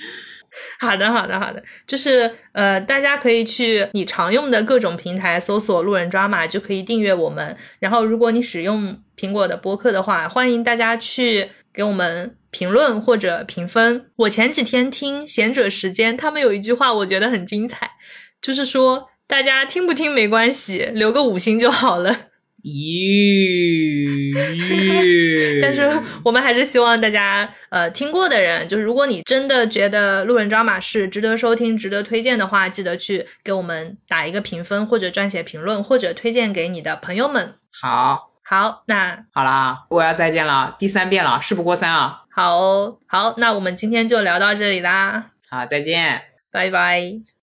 好的，好的，好的，就是呃，大家可以去你常用的各种平台搜索“路人抓马”，就可以订阅我们。然后，如果你使用苹果的播客的话，欢迎大家去给我们评论或者评分。我前几天听贤者时间，他们有一句话我觉得很精彩，就是说大家听不听没关系，留个五星就好了。[laughs] 咦，但是我们还是希望大家，呃，听过的人，就是如果你真的觉得路人抓马是值得收听、值得推荐的话，记得去给我们打一个评分，或者撰写评论，或者推荐给你的朋友们。好，好，那好啦，我要再见了，第三遍了，事不过三啊。好哦好，那我们今天就聊到这里啦，好，再见。拜拜。